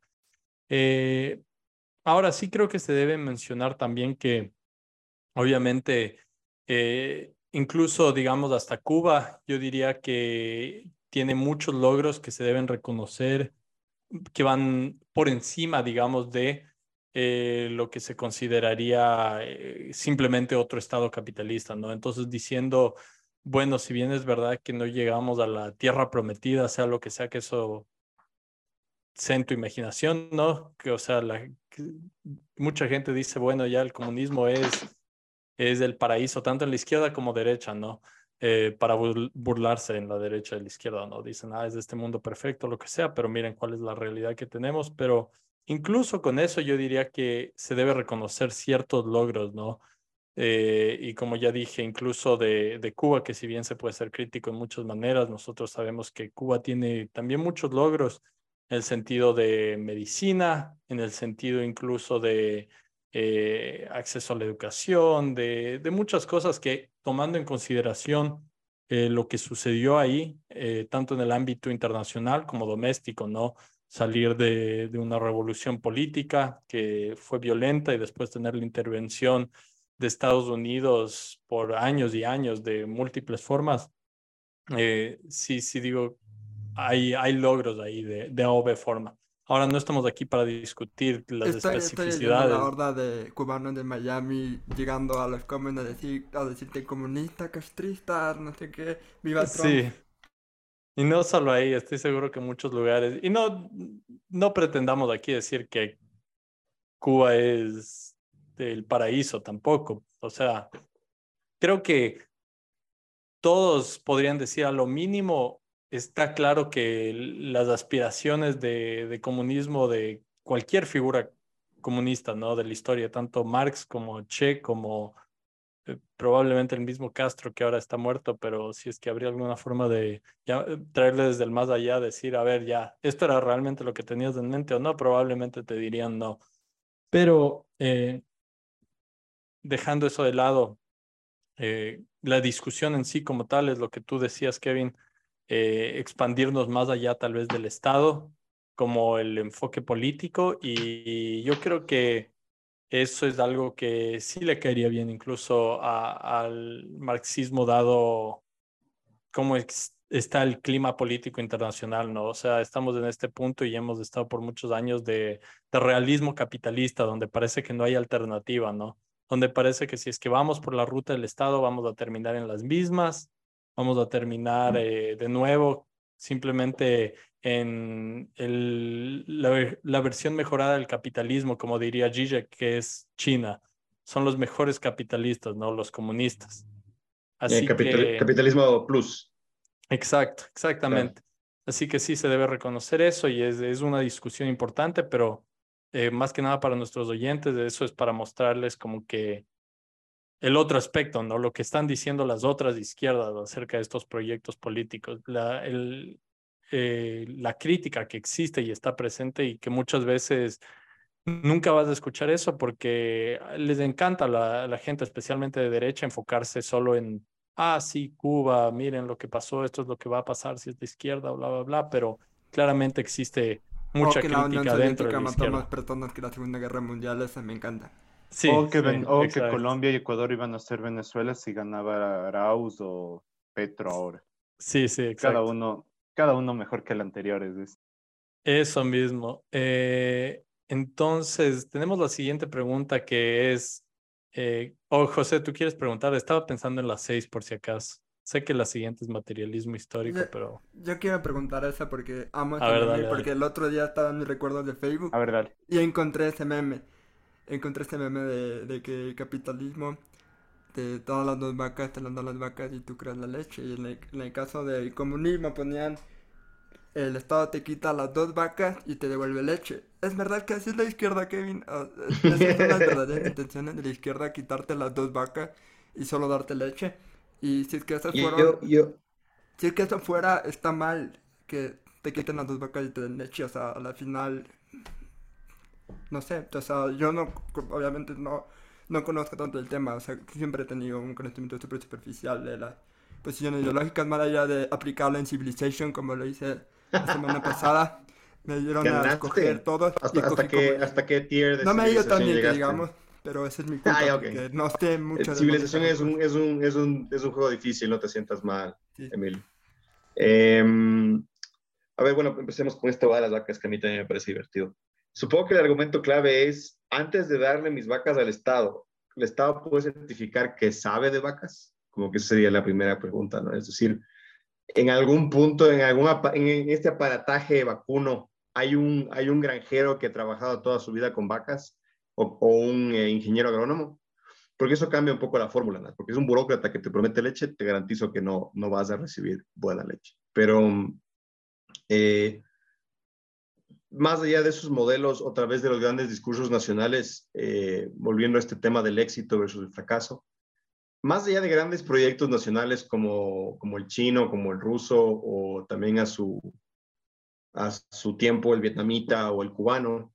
[SPEAKER 3] Eh, ahora sí creo que se debe mencionar también que obviamente eh, incluso digamos hasta Cuba, yo diría que tiene muchos logros que se deben reconocer, que van por encima, digamos, de eh, lo que se consideraría eh, simplemente otro estado capitalista, ¿no? Entonces diciendo, bueno, si bien es verdad que no llegamos a la tierra prometida, sea lo que sea que eso sea en tu imaginación, ¿no? Que, o sea, la, que mucha gente dice, bueno, ya el comunismo es, es el paraíso, tanto en la izquierda como derecha, ¿no? Eh, para bur- burlarse en la derecha y la izquierda, ¿no? Dicen, ah, es de este mundo perfecto, lo que sea, pero miren cuál es la realidad que tenemos, pero incluso con eso yo diría que se debe reconocer ciertos logros, ¿no? Eh, y como ya dije, incluso de, de Cuba, que si bien se puede ser crítico en muchas maneras, nosotros sabemos que Cuba tiene también muchos logros en el sentido de medicina, en el sentido incluso de eh, acceso a la educación, de, muchas cosas que tomando en consideración eh, lo que sucedió ahí, eh, tanto en el ámbito internacional como doméstico, ¿no? Salir de, una revolución política que fue violenta y después tener la intervención de Estados Unidos por años y años de múltiples formas. Eh, sí, sí digo, hay, logros ahí de, de forma. Ahora no estamos aquí para discutir las
[SPEAKER 1] Estoy, estoy leyendo la
[SPEAKER 3] especificidades.
[SPEAKER 1] horda de cubanos de Miami llegando a los comen a decir, a decirte comunista, castrista, no sé qué, viva Trump.
[SPEAKER 3] Sí. Y no solo ahí, estoy seguro que en muchos lugares. Y no, no pretendamos aquí decir que Cuba es el paraíso tampoco. O sea, creo que todos podrían decir a lo mínimo, está claro que las aspiraciones de, comunismo de cualquier figura comunista, ¿no? De la historia, tanto Marx como Che, como eh, probablemente el mismo Castro que ahora está muerto, pero si es que habría alguna forma de ya, traerle desde el más allá, decir, a ver, ya, ¿esto era realmente lo que tenías en mente o no? Probablemente te dirían no. Pero eh, dejando eso de lado, eh, la discusión en sí como tal es lo que tú decías, Kevin, eh, expandirnos más allá tal vez del Estado como el enfoque político y yo creo que eso es algo que sí le caería bien incluso al marxismo dado cómo está el clima político internacional, ¿no? O sea, estamos en este punto y hemos estado por muchos años de, de realismo capitalista, donde parece que no hay alternativa, ¿no? donde parece que si es que vamos por la ruta del Estado vamos a terminar en las mismas, vamos a terminar eh, de nuevo simplemente en el, la, versión mejorada del capitalismo, como diría Zizek, que es China. Son los mejores capitalistas, ¿no? Los comunistas.
[SPEAKER 5] Así capitalismo plus.
[SPEAKER 3] Exacto, exactamente. Así que sí se debe reconocer eso y es, es una discusión importante, pero eh, más que nada para nuestros oyentes, eso es para mostrarles como que el otro aspecto, ¿no? Lo que están diciendo las otras izquierdas acerca de estos proyectos políticos, la, el, eh, la crítica que existe y está presente y que muchas veces nunca vas a escuchar eso porque les encanta a la, la gente, especialmente de derecha, enfocarse solo en, ah, sí, Cuba, miren lo que pasó, esto es lo que va a pasar si es de izquierda, bla, bla, bla, pero claramente existe mucha
[SPEAKER 1] que crítica dentro de la mató más personas que la Segunda Guerra Mundial, eso me encanta.
[SPEAKER 2] Sí, o que, que Colombia y Ecuador iban a ser Venezuela si ganaba Arauz o Petro ahora.
[SPEAKER 3] Sí, sí, exacto.
[SPEAKER 2] Cada uno, cada uno mejor que el anterior. Es
[SPEAKER 3] Eso mismo. Eh, entonces, tenemos la siguiente pregunta que es, eh, oh, José, tú quieres preguntar, estaba pensando en las seis por si acaso. Sé que la siguiente es materialismo histórico, pero...
[SPEAKER 1] Yo quiero preguntar esa porque amo ese meme, porque el otro día estaba en mis recuerdos de Facebook
[SPEAKER 2] A ver, dale.
[SPEAKER 1] y encontré ese meme. Encontré ese meme de, de que el capitalismo te todas las dos vacas, te dan las vacas y tú creas la leche. Y en el, en el caso del comunismo ponían el Estado te quita las dos vacas y te devuelve leche. ¿Es verdad que así es la izquierda, Kevin? Ah, ¿Esas son las verdaderas intenciones de la izquierda, quitarte las dos vacas y solo darte leche? Y si es que eso fuera. Si es que eso fuera, está mal que te quiten las dos vacas y te den leche. O sea, a la final. No sé. O sea, yo no. Obviamente no, no conozco tanto el tema. O sea, siempre he tenido un conocimiento súper superficial de las posiciones ideológicas, más allá de aplicarlo en Civilization, como lo hice la semana pasada. Me dieron a escoger todo.
[SPEAKER 5] Hasta, hasta, que, hasta qué tier
[SPEAKER 1] de No me ha ido tan bien que digamos pero ese es mi punto, ah, no esté mucho...
[SPEAKER 5] Civilización es un, es, un, es, un, es un juego difícil, no te sientas mal, Emilio. Em, a ver, bueno, empecemos con esto de las vacas, que a mí también me parece divertido. Supongo que el argumento clave es, antes de darle mis vacas al Estado, ¿el Estado puede certificar que sabe de vacas? Como que esa sería la primera pregunta, ¿no? Es decir, en algún punto, en, algún, en este aparataje vacuno, hay un, hay un granjero que ha trabajado toda su vida con vacas o, un eh, ingeniero agrónomo, porque eso cambia un poco la fórmula, ¿no? porque es un burócrata que te promete leche, te garantizo que no, no vas a recibir buena leche. Pero eh, más allá de esos modelos, otra vez de los grandes discursos nacionales, eh, volviendo a este tema del éxito versus el fracaso, más allá de grandes proyectos nacionales como, como el chino, como el ruso, o también a su, a su tiempo el vietnamita o el cubano,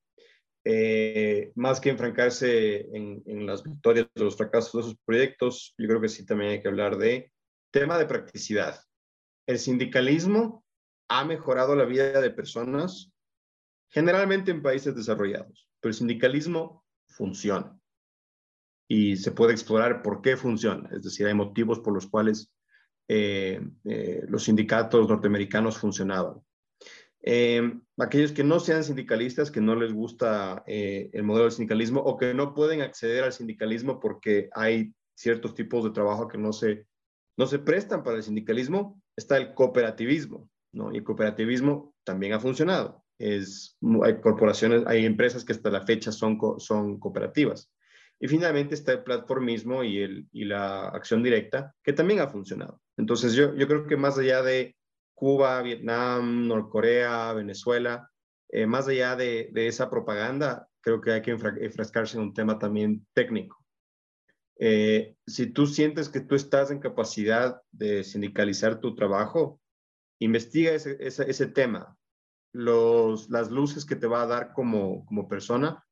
[SPEAKER 5] eh, más que enfrancarse en, las victorias o los fracasos de esos proyectos, yo creo que sí también hay que hablar de tema de practicidad. El sindicalismo ha mejorado la vida de personas, generalmente en países desarrollados, pero el sindicalismo funciona y se puede explorar por qué funciona. Es decir, hay motivos por los cuales eh, eh, los sindicatos norteamericanos funcionaban. Eh, aquellos que no sean sindicalistas, que no les gusta eh, el modelo del sindicalismo o que no pueden acceder al sindicalismo porque hay ciertos tipos de trabajo que no se, no se prestan para el sindicalismo, está el cooperativismo, ¿no? Y el cooperativismo también ha funcionado. Hay corporaciones, hay empresas que hasta la fecha son, son cooperativas. Y finalmente está el platformismo y, el, y la acción directa, que también ha funcionado. Entonces yo, yo creo que más allá de Cuba, Vietnam, Norcorea, Venezuela, eh, más allá de, de, esa propaganda, creo que hay que enfrascarse en un tema también técnico. Eh, si tú sientes que tú estás en capacidad de sindicalizar tu trabajo, investiga ese, ese tema. Los, las luces que te va a dar como, como persona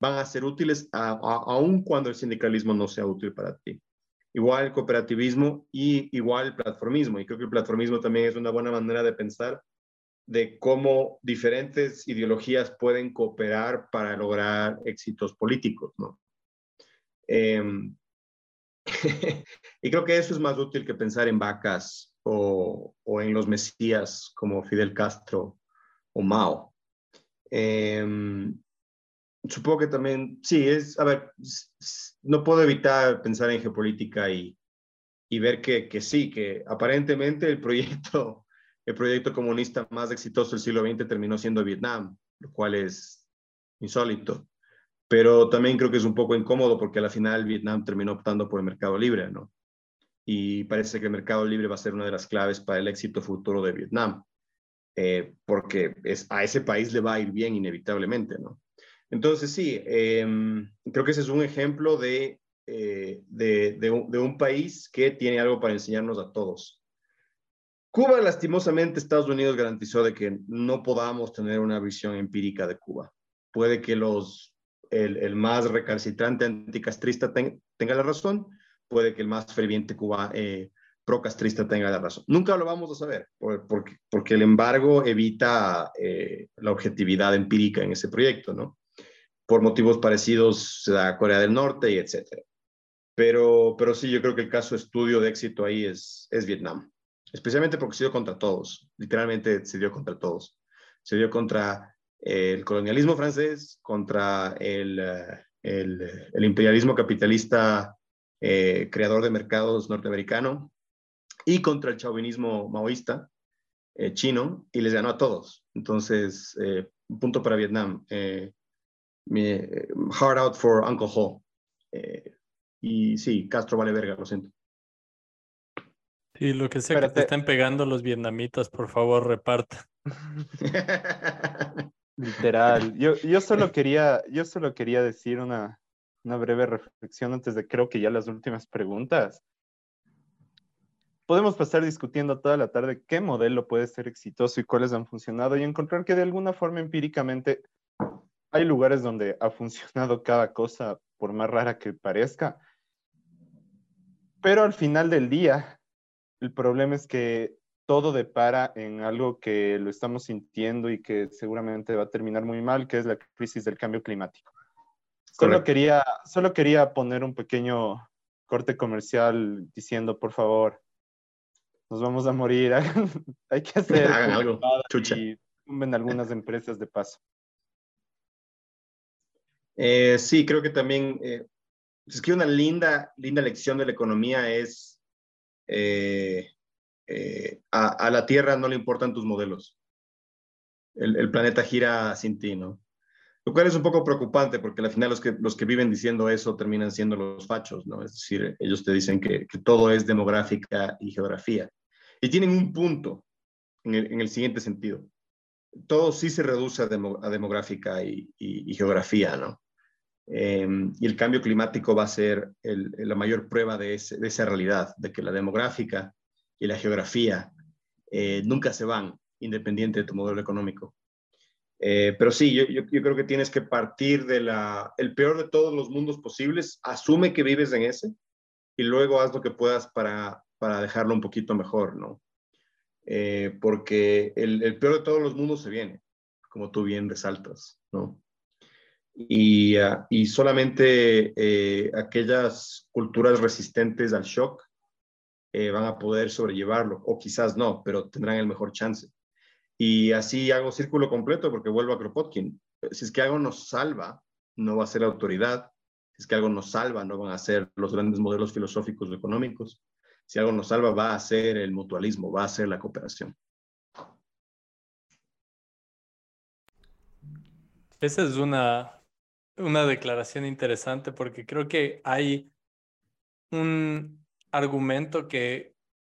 [SPEAKER 5] van a ser útiles aun cuando el sindicalismo no sea útil para ti. Igual el cooperativismo y igual el platformismo. Y creo que el platformismo también es una buena manera de pensar de cómo diferentes ideologías pueden cooperar para lograr éxitos políticos, ¿no? Em, y creo que eso es más útil que pensar en vacas o, o en los mesías como Fidel Castro o Mao. Eh, supongo que también, sí, es, a ver, no puedo evitar pensar en geopolítica y, y ver que, que, sí, que aparentemente el proyecto, el proyecto comunista más exitoso del siglo XX terminó siendo Vietnam, lo cual es insólito. Pero también creo que es un poco incómodo porque al final Vietnam terminó optando por el mercado libre, ¿no? Y parece que el mercado libre va a ser una de las claves para el éxito futuro de Vietnam, eh, porque es, a ese país le va a ir bien inevitablemente, ¿no? Entonces, sí, em, creo que ese es un ejemplo de, eh, de, un, país que tiene algo para enseñarnos a todos. Cuba, lastimosamente, Estados Unidos garantizó de que no podamos tener una visión empírica de Cuba. Puede que los, el, más recalcitrante anticastrista ten, tenga la razón, puede que el más ferviente Cuba eh, procastrista tenga la razón. Nunca lo vamos a saber, porque, porque el embargo evita eh, la objetividad empírica en ese proyecto, ¿no? por motivos parecidos a Corea del Norte y etcétera. Pero, pero sí, yo creo que el caso estudio de éxito ahí es, es Vietnam, especialmente porque se dio contra todos, literalmente se dio contra todos. Se dio contra el colonialismo francés, contra el, el, el imperialismo capitalista eh, creador de mercados norteamericano y contra el chauvinismo maoísta eh, chino y les ganó a todos. Entonces, eh, un punto para Vietnam. Eh, mi Hard Out for Uncle Ho. Eh, y sí, Castro vale verga, lo siento.
[SPEAKER 3] Sí, lo que sea Espérate. que te estén pegando los vietnamitas, por favor, reparta.
[SPEAKER 2] Literal. Yo, yo, solo quería, yo solo quería decir una, una breve reflexión antes de creo que ya las últimas preguntas. Podemos pasar discutiendo toda la tarde qué modelo puede ser exitoso y cuáles han funcionado y encontrar que de alguna forma empíricamente hay lugares donde ha funcionado cada cosa, por más rara que parezca. Pero al final del día, el problema es que todo depara en algo que lo estamos sintiendo y que seguramente va a terminar muy mal, que es la crisis del cambio climático. Solo quería, solo quería poner un pequeño corte comercial diciendo, por favor, nos vamos a morir, hay que hacer
[SPEAKER 5] Hagan algo, chucha.
[SPEAKER 2] Y tumben algunas empresas de paso.
[SPEAKER 5] Eh, sí, creo que también eh, es que una linda, linda lección de la economía es eh, a, a, la Tierra no le importan tus modelos. El, el, planeta gira sin ti, ¿no? Lo cual es un poco preocupante porque al final los que, los que viven diciendo eso terminan siendo los fachos, ¿no? Es decir, ellos te dicen que, que todo es demográfica y geografía. Y tienen un punto en el, en el siguiente sentido todo sí se reduce a, demo, a demográfica y, y, geografía, ¿no? Eh, y el cambio climático va a ser la mayor prueba de, esa realidad, de que la demográfica y la geografía eh, nunca se van, independiente de tu modelo económico. Eh, pero sí, yo, yo, yo, creo que tienes que partir de la, el peor de todos los mundos posibles, asume que vives en ese y luego haz lo que puedas para, para dejarlo un poquito mejor, ¿no? Eh, porque el, peor de todos los mundos se viene, como tú bien resaltas, ¿no? Y, uh, y solamente eh, aquellas culturas resistentes al shock eh, van a poder sobrellevarlo, o quizás no, pero tendrán el mejor chance. Y así hago círculo completo porque vuelvo a Kropotkin. Si es que algo nos salva, no va a ser la autoridad. Si es que algo nos salva, no van a ser los grandes modelos filosóficos o económicos si algo nos salva, va a ser el mutualismo, va a ser la cooperación.
[SPEAKER 3] Esa es una una declaración interesante porque creo que hay un argumento que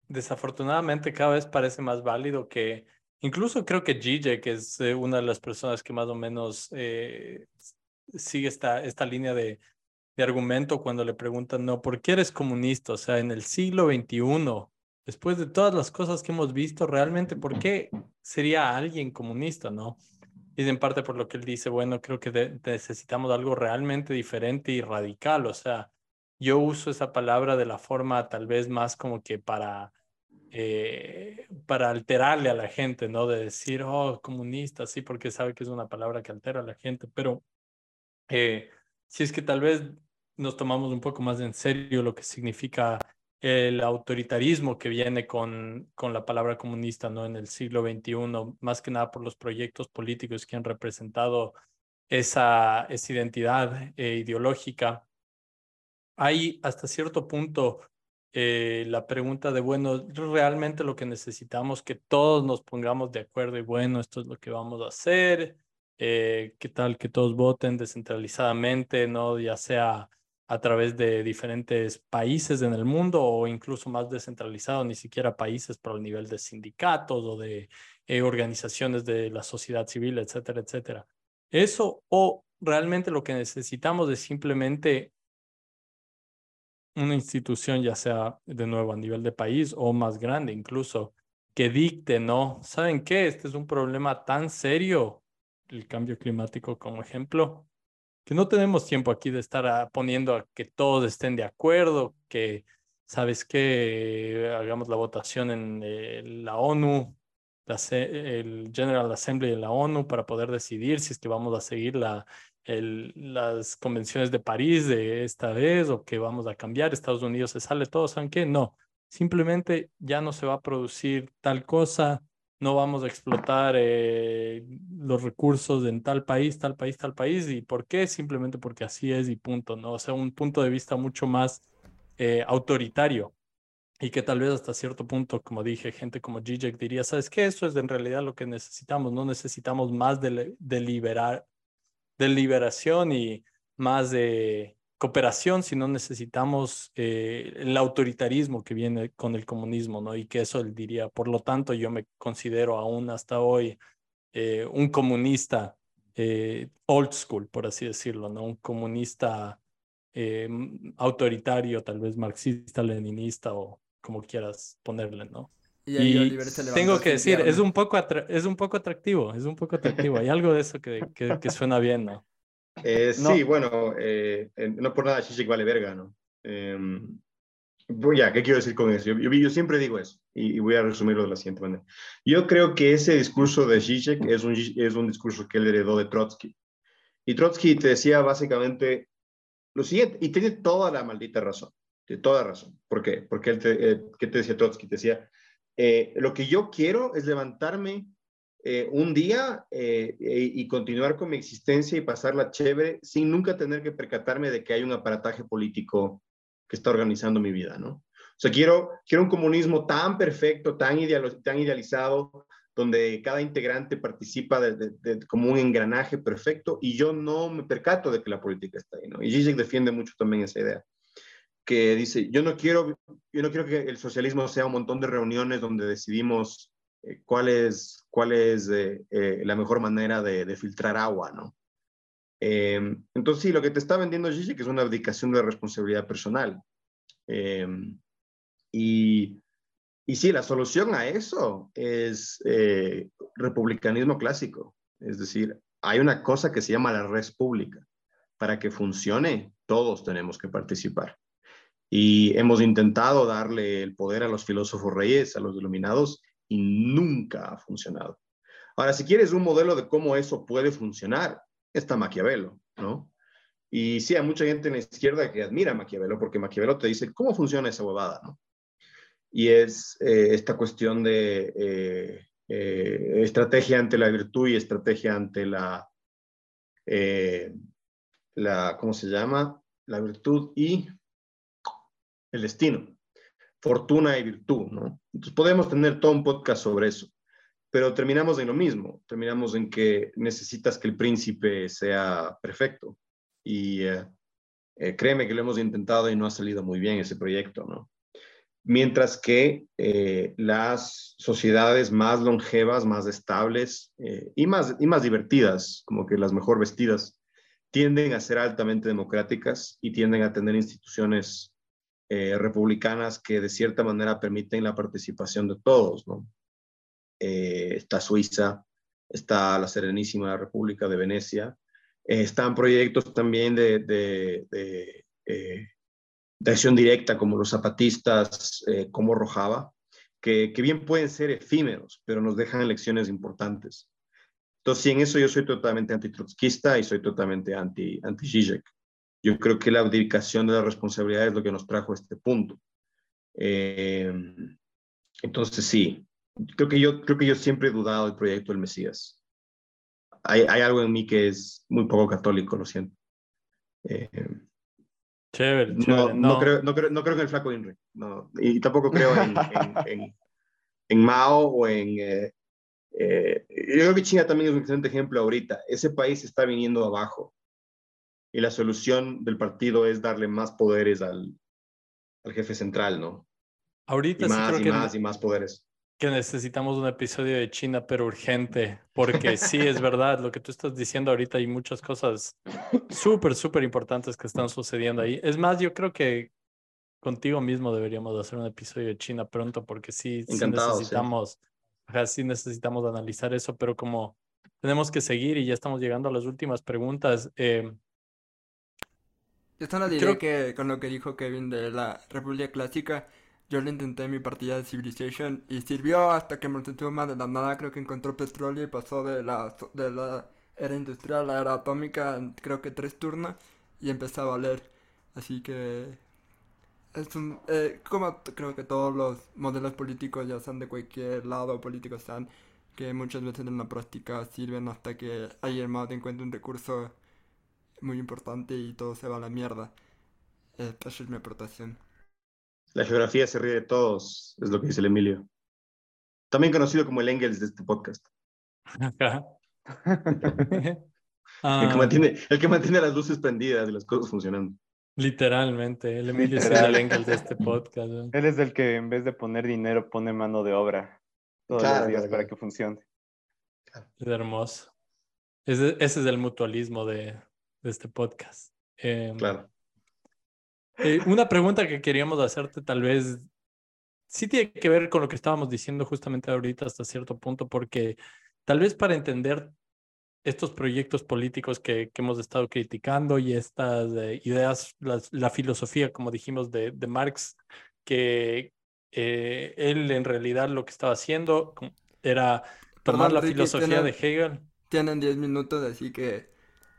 [SPEAKER 3] desafortunadamente cada vez parece más válido que incluso creo que Gigi, que es eh, una de las personas que más o menos eh, sigue esta, esta línea de, de argumento cuando le preguntan, no, ¿por qué eres comunista? O sea, en el siglo XXI, después de todas las cosas que hemos visto, realmente, ¿por qué sería alguien comunista, no? Y en parte por lo que él dice, bueno, creo que necesitamos algo realmente diferente y radical. O sea, yo uso esa palabra de la forma tal vez más como que para, eh, para alterarle a la gente, ¿no? De decir, oh, comunista, sí, porque sabe que es una palabra que altera a la gente, pero eh, si es que tal vez nos tomamos un poco más en serio lo que significa el autoritarismo que viene con, con la palabra comunista ¿no? en el siglo XXI, más que nada por los proyectos políticos que han representado esa, esa identidad eh, ideológica. Hay hasta cierto punto eh, la pregunta de, bueno, realmente lo que necesitamos que todos nos pongamos de acuerdo y bueno, esto es lo que vamos a hacer, eh, qué tal que todos voten descentralizadamente, ¿no? Ya sea a través de diferentes países en el mundo o incluso más descentralizado, ni siquiera países, pero al nivel de sindicatos o de eh, organizaciones de la sociedad civil, etcétera, etcétera. Eso o realmente lo que necesitamos es simplemente una institución, ya sea de nuevo a nivel de país o más grande incluso, que dicte, ¿no? ¿Saben qué? Este es un problema tan serio, el cambio climático como ejemplo, que no tenemos tiempo aquí de estar ah, poniendo a que todos estén de acuerdo, que, ¿sabes qué? Hagamos la votación en eh, la ONU, el General Assembly de la ONU para poder decidir si es que vamos a seguir la, el, las convenciones de París de esta vez o que vamos a cambiar, Estados Unidos se sale todo, ¿saben qué? No, simplemente ya no se va a producir tal cosa, no vamos a explotar eh, los recursos en tal país, tal país, tal país. ¿Y por qué? Simplemente porque así es y punto, ¿no? O sea, un punto de vista mucho más eh, autoritario y que tal vez hasta cierto punto, como dije, gente como Zizek diría, ¿sabes qué? Eso es en realidad lo que necesitamos, no necesitamos más de, de, liberar, y más de cooperación, si no necesitamos eh, el autoritarismo que viene con el comunismo, ¿no? Y que eso él diría, por lo tanto, yo me considero aún hasta hoy eh, un comunista eh, old school, por así decirlo, ¿no? Un comunista autoritario, tal vez marxista, leninista o como quieras ponerle, ¿no? Y, tengo que decir, es un, poco es un poco atractivo, es un poco atractivo. Hay algo de eso que, que, que suena bien, ¿no?
[SPEAKER 5] Eh, sí, bueno, eh, no por nada Shishik vale verga, ¿no? Eh, ya, ¿qué quiero decir con eso? Yo, yo, siempre digo eso y, voy a resumirlo de la siguiente manera. Yo creo que ese discurso de Zizek es un, es un discurso que él heredó de Trotsky. Y Trotsky te decía básicamente lo siguiente, y tiene toda la maldita razón, de toda razón. ¿Por qué? Porque él te, eh, ¿qué te decía Trotsky? Te decía, lo que yo quiero es levantarme eh, un día eh, y continuar con mi existencia y pasarla chévere sin nunca tener que percatarme de que hay un aparataje político que está organizando mi vida, ¿no? O sea, quiero, quiero un comunismo tan perfecto, tan, tan idealizado, donde cada integrante participa como un engranaje perfecto y yo no me percato de que la política está ahí, ¿no? Y Zizek defiende mucho también esa idea, que dice, yo no quiero, yo no quiero que el socialismo sea un montón de reuniones donde decidimos eh, cuál es, cuál es eh, eh, la mejor manera de, filtrar agua, ¿no? Em, entonces, sí, lo que te está vendiendo Gigi, que es una abdicación de responsabilidad personal. Em, y, y sí, la solución a eso es republicanismo clásico. Es decir, hay una cosa que se llama la red pública. Para que funcione, todos tenemos que participar. Y hemos intentado darle el poder a los filósofos reyes, a los iluminados, y nunca ha funcionado. Ahora, si quieres un modelo de cómo eso puede funcionar, está Maquiavelo, ¿no? Y sí, hay mucha gente en la izquierda que admira a Maquiavelo porque Maquiavelo te dice cómo funciona esa huevada, ¿no? Y es eh, esta cuestión de eh, eh, estrategia ante la virtud y estrategia ante la, la, ¿cómo se llama? La virtud y el destino fortuna y virtud, ¿no? Entonces podemos tener todo un podcast sobre eso, pero terminamos en lo mismo, terminamos en que necesitas que el príncipe sea perfecto y eh, eh, créeme que lo hemos intentado y no ha salido muy bien ese proyecto, ¿no? Mientras que eh, las sociedades más longevas, más estables y, más, y más divertidas, como que las mejor vestidas, tienden a ser altamente democráticas y tienden a tener instituciones republicanas que de cierta manera permiten la participación de todos, ¿no? está Suiza, está la Serenísima República de Venecia, eh, están proyectos también de, de, eh, acción directa como los zapatistas, eh, como Rojava, que, bien pueden ser efímeros, pero nos dejan lecciones importantes. Entonces, en eso yo soy totalmente antitrotskista y soy totalmente anti, anti. Yo creo que la abdicación de la responsabilidad es lo que nos trajo a este punto. entonces, sí, creo que, yo, creo que yo siempre he dudado del proyecto del Mesías hay, hay, algo en mí que es muy poco católico, lo siento. Eh,
[SPEAKER 3] chévere,
[SPEAKER 5] No, no. creo, no, creo, no creo en el flaco Inri. No, y tampoco creo en, en, en, Mao o en... Eh, eh, yo creo que China también es un excelente ejemplo ahorita. Ese país está viniendo abajo y la solución del partido es darle más poderes al, al jefe central, ¿no?
[SPEAKER 3] Ahorita
[SPEAKER 5] y más
[SPEAKER 3] sí creo
[SPEAKER 5] y
[SPEAKER 3] que
[SPEAKER 5] más y más poderes
[SPEAKER 3] que necesitamos un episodio de China, pero urgente, porque sí, es verdad, lo que tú estás diciendo ahorita, hay muchas cosas súper, súper importantes que están sucediendo ahí. Es más, yo creo que contigo mismo deberíamos hacer un episodio de China pronto, porque sí, sí necesitamos, sí. necesitamos analizar eso, pero como tenemos que seguir y ya estamos llegando a las últimas preguntas. Eh,
[SPEAKER 1] yo solo diré que con lo que dijo Kevin de la República Clásica, yo le intenté mi partida de Civilization y sirvió hasta que Montezuma de la nada creo que encontró petróleo y pasó de la, de la era industrial a la era atómica creo que tres turnos y empezó a valer. Así que es un, eh, como creo que todos los modelos políticos ya sean de cualquier lado político sean que muchas veces en la práctica sirven hasta que alguien más encuentre un recurso muy importante y todo se va a la mierda. Esta es mi aportación.
[SPEAKER 5] La geografía se ríe de todos, es lo que dice el Emilio. También conocido como el Engels de este podcast. el, que ah. mantiene, el que mantiene las luces prendidas y las cosas funcionando.
[SPEAKER 3] Literalmente, el Emilio es el Engels de este podcast.
[SPEAKER 2] Él es el que en vez de poner dinero pone mano de obra todos los días para que funcione.
[SPEAKER 3] Es hermoso. Ese, ese, es el mutualismo de, de este podcast.
[SPEAKER 5] Eh, claro.
[SPEAKER 3] Eh, una pregunta que queríamos hacerte tal vez sí tiene que ver con lo que estábamos diciendo justamente ahorita hasta cierto punto, porque tal vez para entender estos proyectos políticos que, que hemos estado criticando y estas eh, ideas, la, filosofía, como dijimos, de, de Marx, que eh, él en realidad lo que estaba haciendo era tomar la filosofía de Hegel.
[SPEAKER 1] Tienen 10 minutos, así que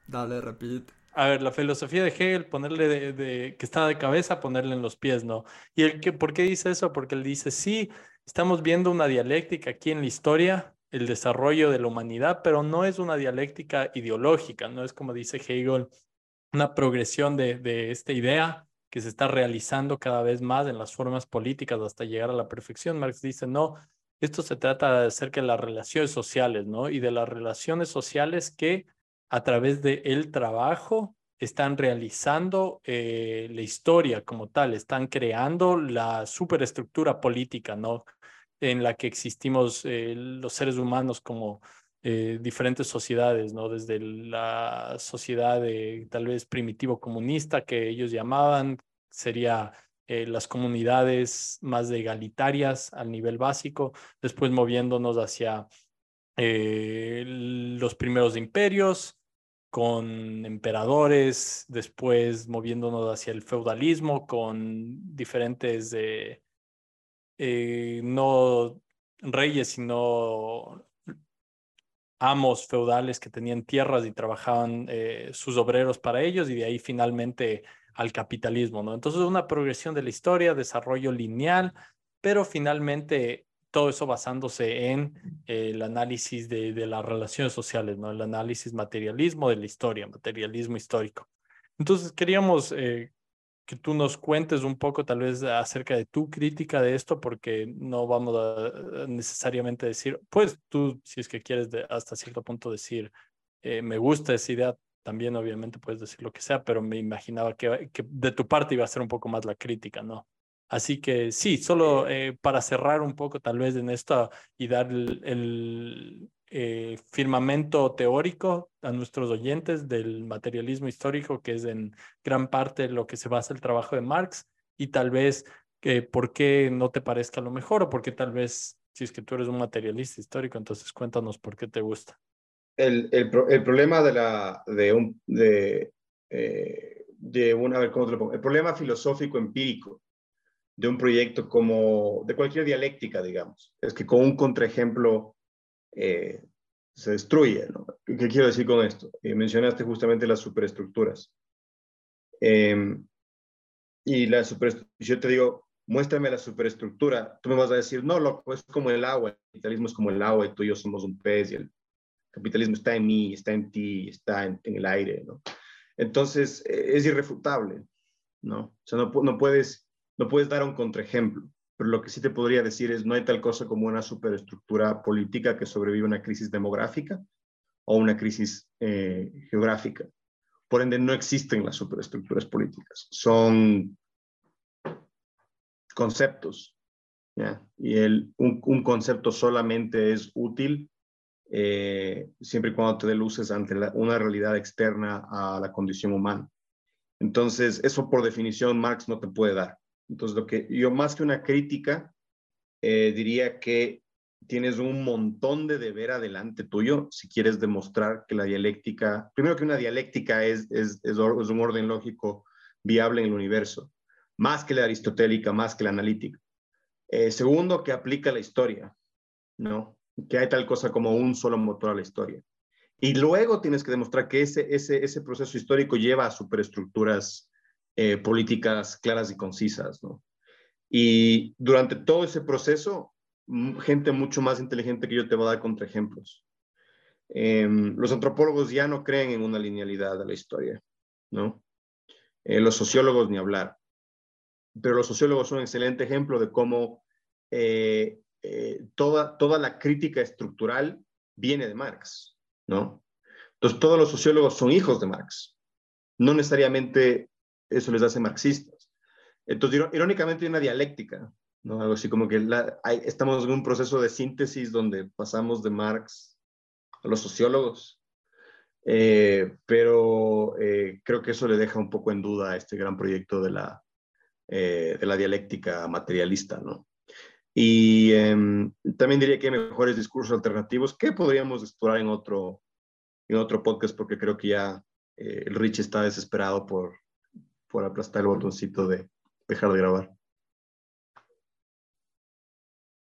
[SPEAKER 1] dale, repite
[SPEAKER 3] a ver, la filosofía de Hegel, ponerle de, que está de cabeza, ponerle en los pies, ¿no? ¿Y el que, por qué dice eso? Porque él dice, sí, estamos viendo una dialéctica aquí en la historia, el desarrollo de la humanidad, pero no es una dialéctica ideológica, no es como dice Hegel, una progresión de, de esta idea que se está realizando cada vez más en las formas políticas hasta llegar a la perfección. Marx dice, no, esto se trata de acerca de las relaciones sociales, ¿no? Y de las relaciones sociales que a través de el trabajo están realizando eh, la historia como tal, están creando la superestructura política, ¿no? En la que existimos eh, los seres humanos como eh, diferentes sociedades, ¿no? Desde la sociedad tal vez primitivo comunista que ellos llamaban, sería las comunidades más egalitarias al nivel básico, después moviéndonos hacia los primeros imperios, con emperadores, después moviéndonos hacia el feudalismo con diferentes, eh, no reyes, sino amos feudales que tenían tierras y trabajaban eh, sus obreros para ellos y de ahí finalmente al capitalismo, ¿no? Entonces una progresión de la historia, desarrollo lineal, pero finalmente todo eso basándose en el análisis de, las relaciones sociales, ¿no? El análisis materialismo de la historia, materialismo histórico. Entonces queríamos eh, que tú nos cuentes un poco tal vez acerca de tu crítica de esto, porque no vamos a necesariamente decir, pues tú, si es que quieres hasta cierto punto decir, eh, me gusta esa idea, también obviamente puedes decir lo que sea, pero me imaginaba que de tu parte iba a ser un poco más la crítica, ¿no? Así que sí, solo eh, para cerrar un poco tal vez en esto y dar el, eh, firmamento teórico a nuestros oyentes del materialismo histórico, que es en gran parte lo que se basa el trabajo de Marx, y tal vez que por qué no te parezca lo mejor o por qué tal vez, si es que tú eres un materialista histórico, entonces cuéntanos por qué te gusta.
[SPEAKER 5] El, el, problema de la, de un, de, eh, de. El problema filosófico empírico de un proyecto como, de cualquier dialéctica, digamos, es que con un contraejemplo eh, se destruye, ¿no? ¿Qué quiero decir con esto? Eh, mencionaste justamente las superestructuras. Eh, y la yo te digo, muéstrame la superestructura, tú me vas a decir, no, loco, es como el agua, el capitalismo es como el agua y tú y yo somos un pez y el capitalismo está en mí, está en ti, está en, en el aire, ¿no? Entonces, eh, es irrefutable, ¿no? O sea, no, no, puedes, no puedes dar un contraejemplo, pero lo que sí te podría decir es, no hay tal cosa como una superestructura política que sobrevive a una crisis demográfica o una crisis eh, geográfica. Por ende, no existen las superestructuras políticas, son conceptos. Y el, un, concepto solamente es útil eh, siempre y cuando te dé luces ante una realidad externa a la condición humana. Entonces, eso por definición Marx no te puede dar. Entonces, lo que yo más que una crítica, eh, diría que tienes un montón de deber adelante tuyo si quieres demostrar que la dialéctica, primero que una dialéctica es, es, es, un orden lógico viable en el universo más que la aristotélica, más que la analítica. Eh, segundo, que aplica la historia, ¿no? Que hay tal cosa como un solo motor a la historia. Y luego tienes que demostrar que ese, ese, ese proceso histórico lleva a superestructuras eh, políticas claras y concisas, ¿no? Y durante todo ese proceso, gente mucho más inteligente que yo te va a dar contraejemplos. Eh, los antropólogos ya no creen en una linealidad de la historia, ¿no? Eh, los sociólogos ni hablar pero los sociólogos son un excelente ejemplo de cómo eh, toda, toda la crítica estructural viene de Marx, ¿no? Entonces, todos los sociólogos son hijos de Marx. No necesariamente eso les hace marxistas. Entonces, irónicamente hay una dialéctica, ¿no? Algo así como que la, hay, estamos en un proceso de síntesis donde pasamos de Marx a los sociólogos. Eh, pero eh, creo que eso le deja un poco en duda a este gran proyecto de la, eh, de la dialéctica materialista, ¿no? Y eh, también diría que hay mejores discursos alternativos que podríamos explorar en otro, en otro podcast, porque creo que ya eh, el Rich está desesperado por, por aplastar el botoncito de dejar de grabar.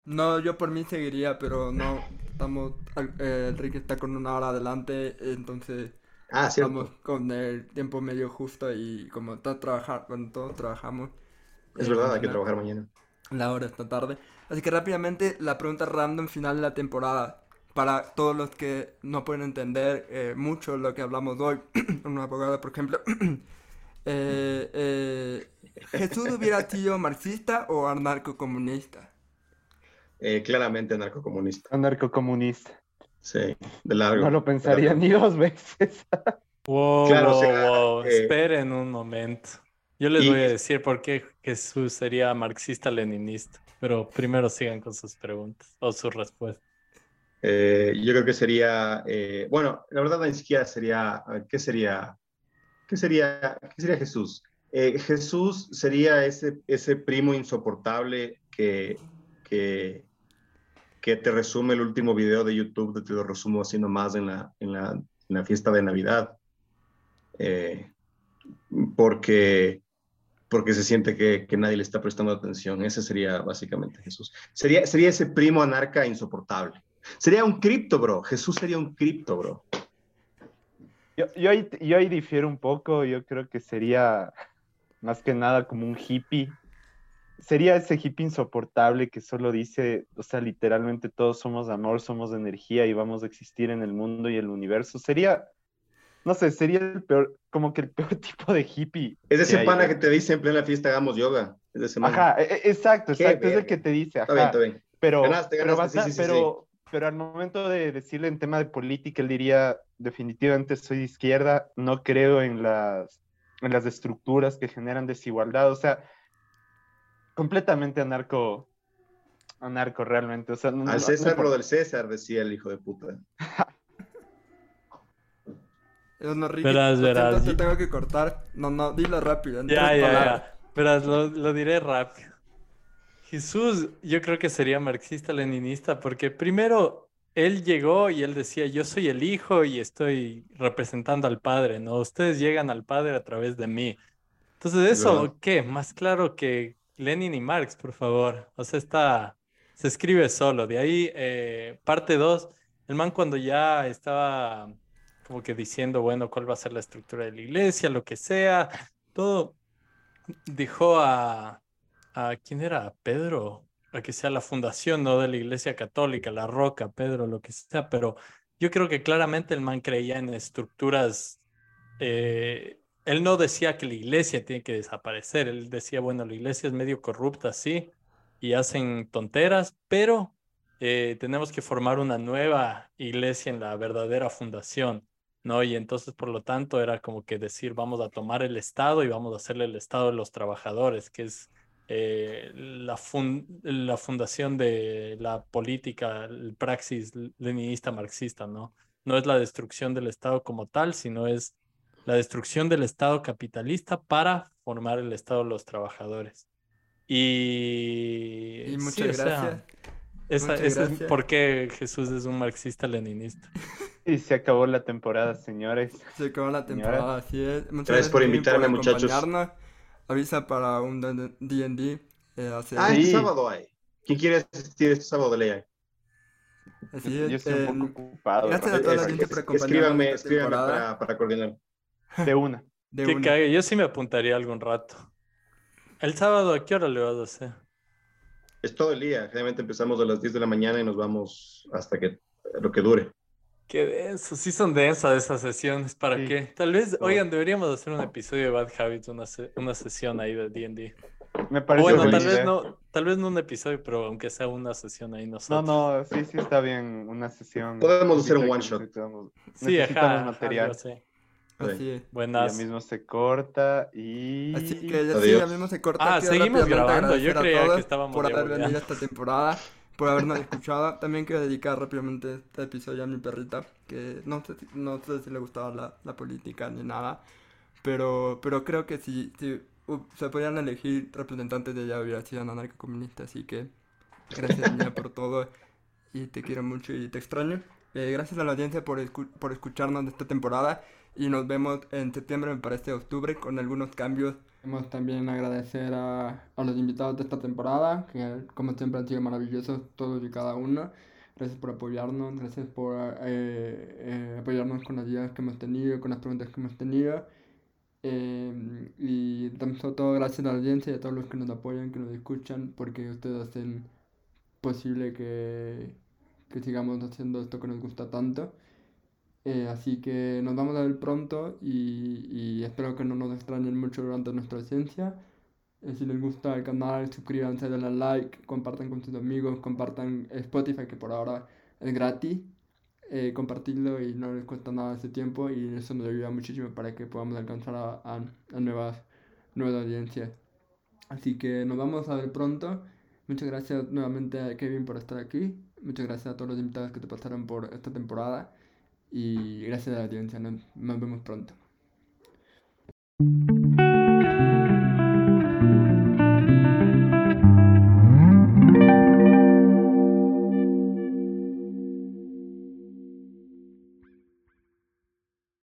[SPEAKER 1] No, yo por mí seguiría, pero no, estamos, eh, Rick está con una hora adelante, entonces
[SPEAKER 5] ah,
[SPEAKER 1] estamos con el tiempo medio justo y como está trabajar, cuando todos trabajamos.
[SPEAKER 5] Es verdad, hay que trabajar mañana.
[SPEAKER 1] La hora esta tarde. Así que rápidamente la pregunta random final de la temporada. Para todos los que no pueden entender eh, mucho lo que hablamos hoy, una abogada, por ejemplo, eh, eh, ¿Jesús hubiera sido marxista o anarcocomunista?
[SPEAKER 5] Eh, claramente anarcocomunista.
[SPEAKER 2] Anarcocomunista.
[SPEAKER 5] Sí, de largo.
[SPEAKER 2] No lo pensaría ni dos veces.
[SPEAKER 3] wow, claro, wow, o sea, wow. Eh, Esperen un momento. Yo les y, voy a decir por qué Jesús sería marxista-leninista, pero primero sigan con sus preguntas o sus respuestas.
[SPEAKER 5] Eh, yo creo que sería, eh, bueno, la verdad ni siquiera sería, ¿qué sería? ¿Qué sería, qué sería Jesús? Eh, Jesús sería ese, ese primo insoportable que, que, que, te resume el último video de YouTube, te lo resumo así nomás en la, en la, fiesta de Navidad. Eh, porque porque se siente que, que, nadie le está prestando atención. Ese sería básicamente Jesús. Sería, sería ese primo anarca insoportable. Sería un cripto, bro. Jesús sería un cripto, bro.
[SPEAKER 2] Yo, yo, ahí, yo ahí difiero un poco. Yo creo que sería más que nada como un hippie. Sería ese hippie insoportable que solo dice, o sea, literalmente todos somos amor, somos energía y vamos a existir en el mundo y el universo. Sería no sé, sería el peor, como que el peor tipo de hippie.
[SPEAKER 5] Es ese pana hay, que te dice en plena fiesta hagamos yoga. Es ese
[SPEAKER 2] ajá, exacto, exacto, es el que te dice. Ajá.
[SPEAKER 5] Está bien, está bien.
[SPEAKER 2] Pero,
[SPEAKER 5] ganaste, ganaste,
[SPEAKER 2] pero,
[SPEAKER 5] sí, sí,
[SPEAKER 2] pero,
[SPEAKER 5] sí.
[SPEAKER 2] pero al momento de decirle en tema de política, él diría, definitivamente soy de izquierda, no creo en las, en las estructuras que generan desigualdad, o sea, completamente anarco, anarco realmente. O sea, no,
[SPEAKER 5] Al César
[SPEAKER 2] no-
[SPEAKER 5] lo del César, decía el hijo de puta.
[SPEAKER 1] Eso no, Ricky,
[SPEAKER 3] Verás, verás,
[SPEAKER 1] te tengo que cortar. No, no, dilo rápido.
[SPEAKER 3] Ya, ya, ya. Verás, lo, lo diré rápido. Jesús, yo creo que sería marxista-leninista porque primero él llegó y él decía, yo soy el hijo y estoy representando al padre, ¿no? Ustedes llegan al padre a través de mí. Entonces,
[SPEAKER 5] Es
[SPEAKER 3] eso. ¿qué? Más claro que Lenin y Marx, por favor. O sea, está, se escribe solo. De ahí, eh, parte 2, el man cuando ya estaba como que diciendo, bueno, cuál va a ser la estructura de la iglesia, lo que sea, todo, dejó a, a ¿quién era? ¿A Pedro, a que sea la fundación, ¿no? De la iglesia católica, la roca, Pedro, lo que sea, pero yo creo que claramente el man creía en estructuras eh, él no decía que la iglesia tiene que desaparecer, él decía, bueno, la iglesia es medio corrupta, sí, y hacen tonteras, pero eh, tenemos que formar una nueva iglesia en la verdadera fundación, ¿no? Y entonces, por lo tanto, era como que decir, vamos a tomar el Estado y vamos a hacerle el Estado de los trabajadores, que es eh, la, fun- la fundación de la política, el praxis leninista marxista, ¿no? No es la destrucción del Estado como tal, sino es la destrucción del Estado capitalista para formar el Estado de los trabajadores. Y,
[SPEAKER 1] Y
[SPEAKER 3] sí,
[SPEAKER 1] muchas
[SPEAKER 3] o sea,
[SPEAKER 1] gracias.
[SPEAKER 3] esa,
[SPEAKER 1] Muchas
[SPEAKER 3] ese es
[SPEAKER 1] gracias.
[SPEAKER 3] por qué Jesús es un marxista-leninista.
[SPEAKER 2] Y se acabó la temporada, señores.
[SPEAKER 1] Se acabó la
[SPEAKER 2] Señora.
[SPEAKER 1] temporada, así es. Muchas
[SPEAKER 5] Gracias por
[SPEAKER 1] Kevin,
[SPEAKER 5] invitarme, muchachos.
[SPEAKER 1] Avisa para un D&D. eh, hace-
[SPEAKER 5] Ah,
[SPEAKER 2] Sí.
[SPEAKER 5] este sábado hay. ¿Quién quiere asistir este sábado de ley?
[SPEAKER 1] así
[SPEAKER 2] Yo
[SPEAKER 1] es.
[SPEAKER 2] estoy un
[SPEAKER 1] eh,
[SPEAKER 2] poco ocupado.
[SPEAKER 1] gracias a
[SPEAKER 2] ¿no?
[SPEAKER 1] toda la
[SPEAKER 5] Es-
[SPEAKER 1] gente
[SPEAKER 5] es-
[SPEAKER 1] por acompañarnos
[SPEAKER 5] Escríbanme,
[SPEAKER 1] esta
[SPEAKER 5] escríbanme
[SPEAKER 1] temporada.
[SPEAKER 5] para, para coordinar.
[SPEAKER 2] De una.
[SPEAKER 1] De
[SPEAKER 3] Que
[SPEAKER 1] una.
[SPEAKER 3] cague, yo sí me apuntaría algún rato. El sábado, ¿a qué hora le vas a hacer?
[SPEAKER 5] Es todo el día. Generalmente empezamos a las 10 de la mañana y nos vamos hasta que lo que dure.
[SPEAKER 3] Qué denso, sí son densas esas sesiones, ¿para
[SPEAKER 2] Sí.
[SPEAKER 3] qué? Tal vez, oigan, deberíamos hacer un episodio de Bad Habits, una, se- una sesión ahí de D&D.
[SPEAKER 2] Me parece
[SPEAKER 3] Bueno,
[SPEAKER 2] buena
[SPEAKER 3] tal vez no, tal vez no un episodio, pero aunque sea una sesión ahí
[SPEAKER 2] No,
[SPEAKER 3] nosotros.
[SPEAKER 2] no, sí, sí está bien. Una sesión.
[SPEAKER 5] Podemos hacer un one shot.
[SPEAKER 2] necesitamos-
[SPEAKER 3] Sí,
[SPEAKER 2] necesitamos
[SPEAKER 3] ajá,
[SPEAKER 2] material.
[SPEAKER 3] algo así.
[SPEAKER 1] Así es.
[SPEAKER 2] Ya
[SPEAKER 3] Buenas.
[SPEAKER 2] mismo se corta y.
[SPEAKER 1] Así que ya sí, ya mismo se corta.
[SPEAKER 3] Ah, seguimos grabando, yo creía que estábamos
[SPEAKER 1] por haber venido esta temporada, por habernos escuchado. También quiero dedicar rápidamente este episodio a mi perrita, que no sé, no sé si le gustaba la, la política ni nada, pero, pero creo que si, si uh, se podían elegir representantes de ella hubiera sido anarcocomunista, así que gracias niña por todo y te quiero mucho y te extraño. Eh, gracias a la audiencia por, escu- por escucharnos de esta temporada y nos vemos en septiembre, me parece octubre, con algunos cambios. Queremos también agradecer a, a los invitados de esta temporada, que como siempre han sido maravillosos todos y cada uno. Gracias por apoyarnos, gracias por eh, eh, apoyarnos con las ideas que hemos tenido, con las preguntas que hemos tenido. Eh, y también sobre todo gracias a la audiencia y a todos los que nos apoyan, que nos escuchan, porque ustedes hacen posible que, que sigamos haciendo esto que nos gusta tanto. Eh, así que nos vamos a ver pronto y, y espero que no nos extrañen mucho durante nuestra ausencia. Eh, si les gusta el canal, suscríbanse, denle like, compartan con sus amigos, compartan Spotify que por ahora es gratis. Eh, compartirlo y no les cuesta nada ese tiempo y eso nos ayuda muchísimo para que podamos alcanzar a, a- a nuevas, nuevas audiencias. Así que nos vamos a ver pronto. Muchas gracias nuevamente a Kevin por estar aquí. Muchas gracias a todos los invitados que te pasaron por esta temporada. Y gracias a la audiencia. Nos, vemos pronto.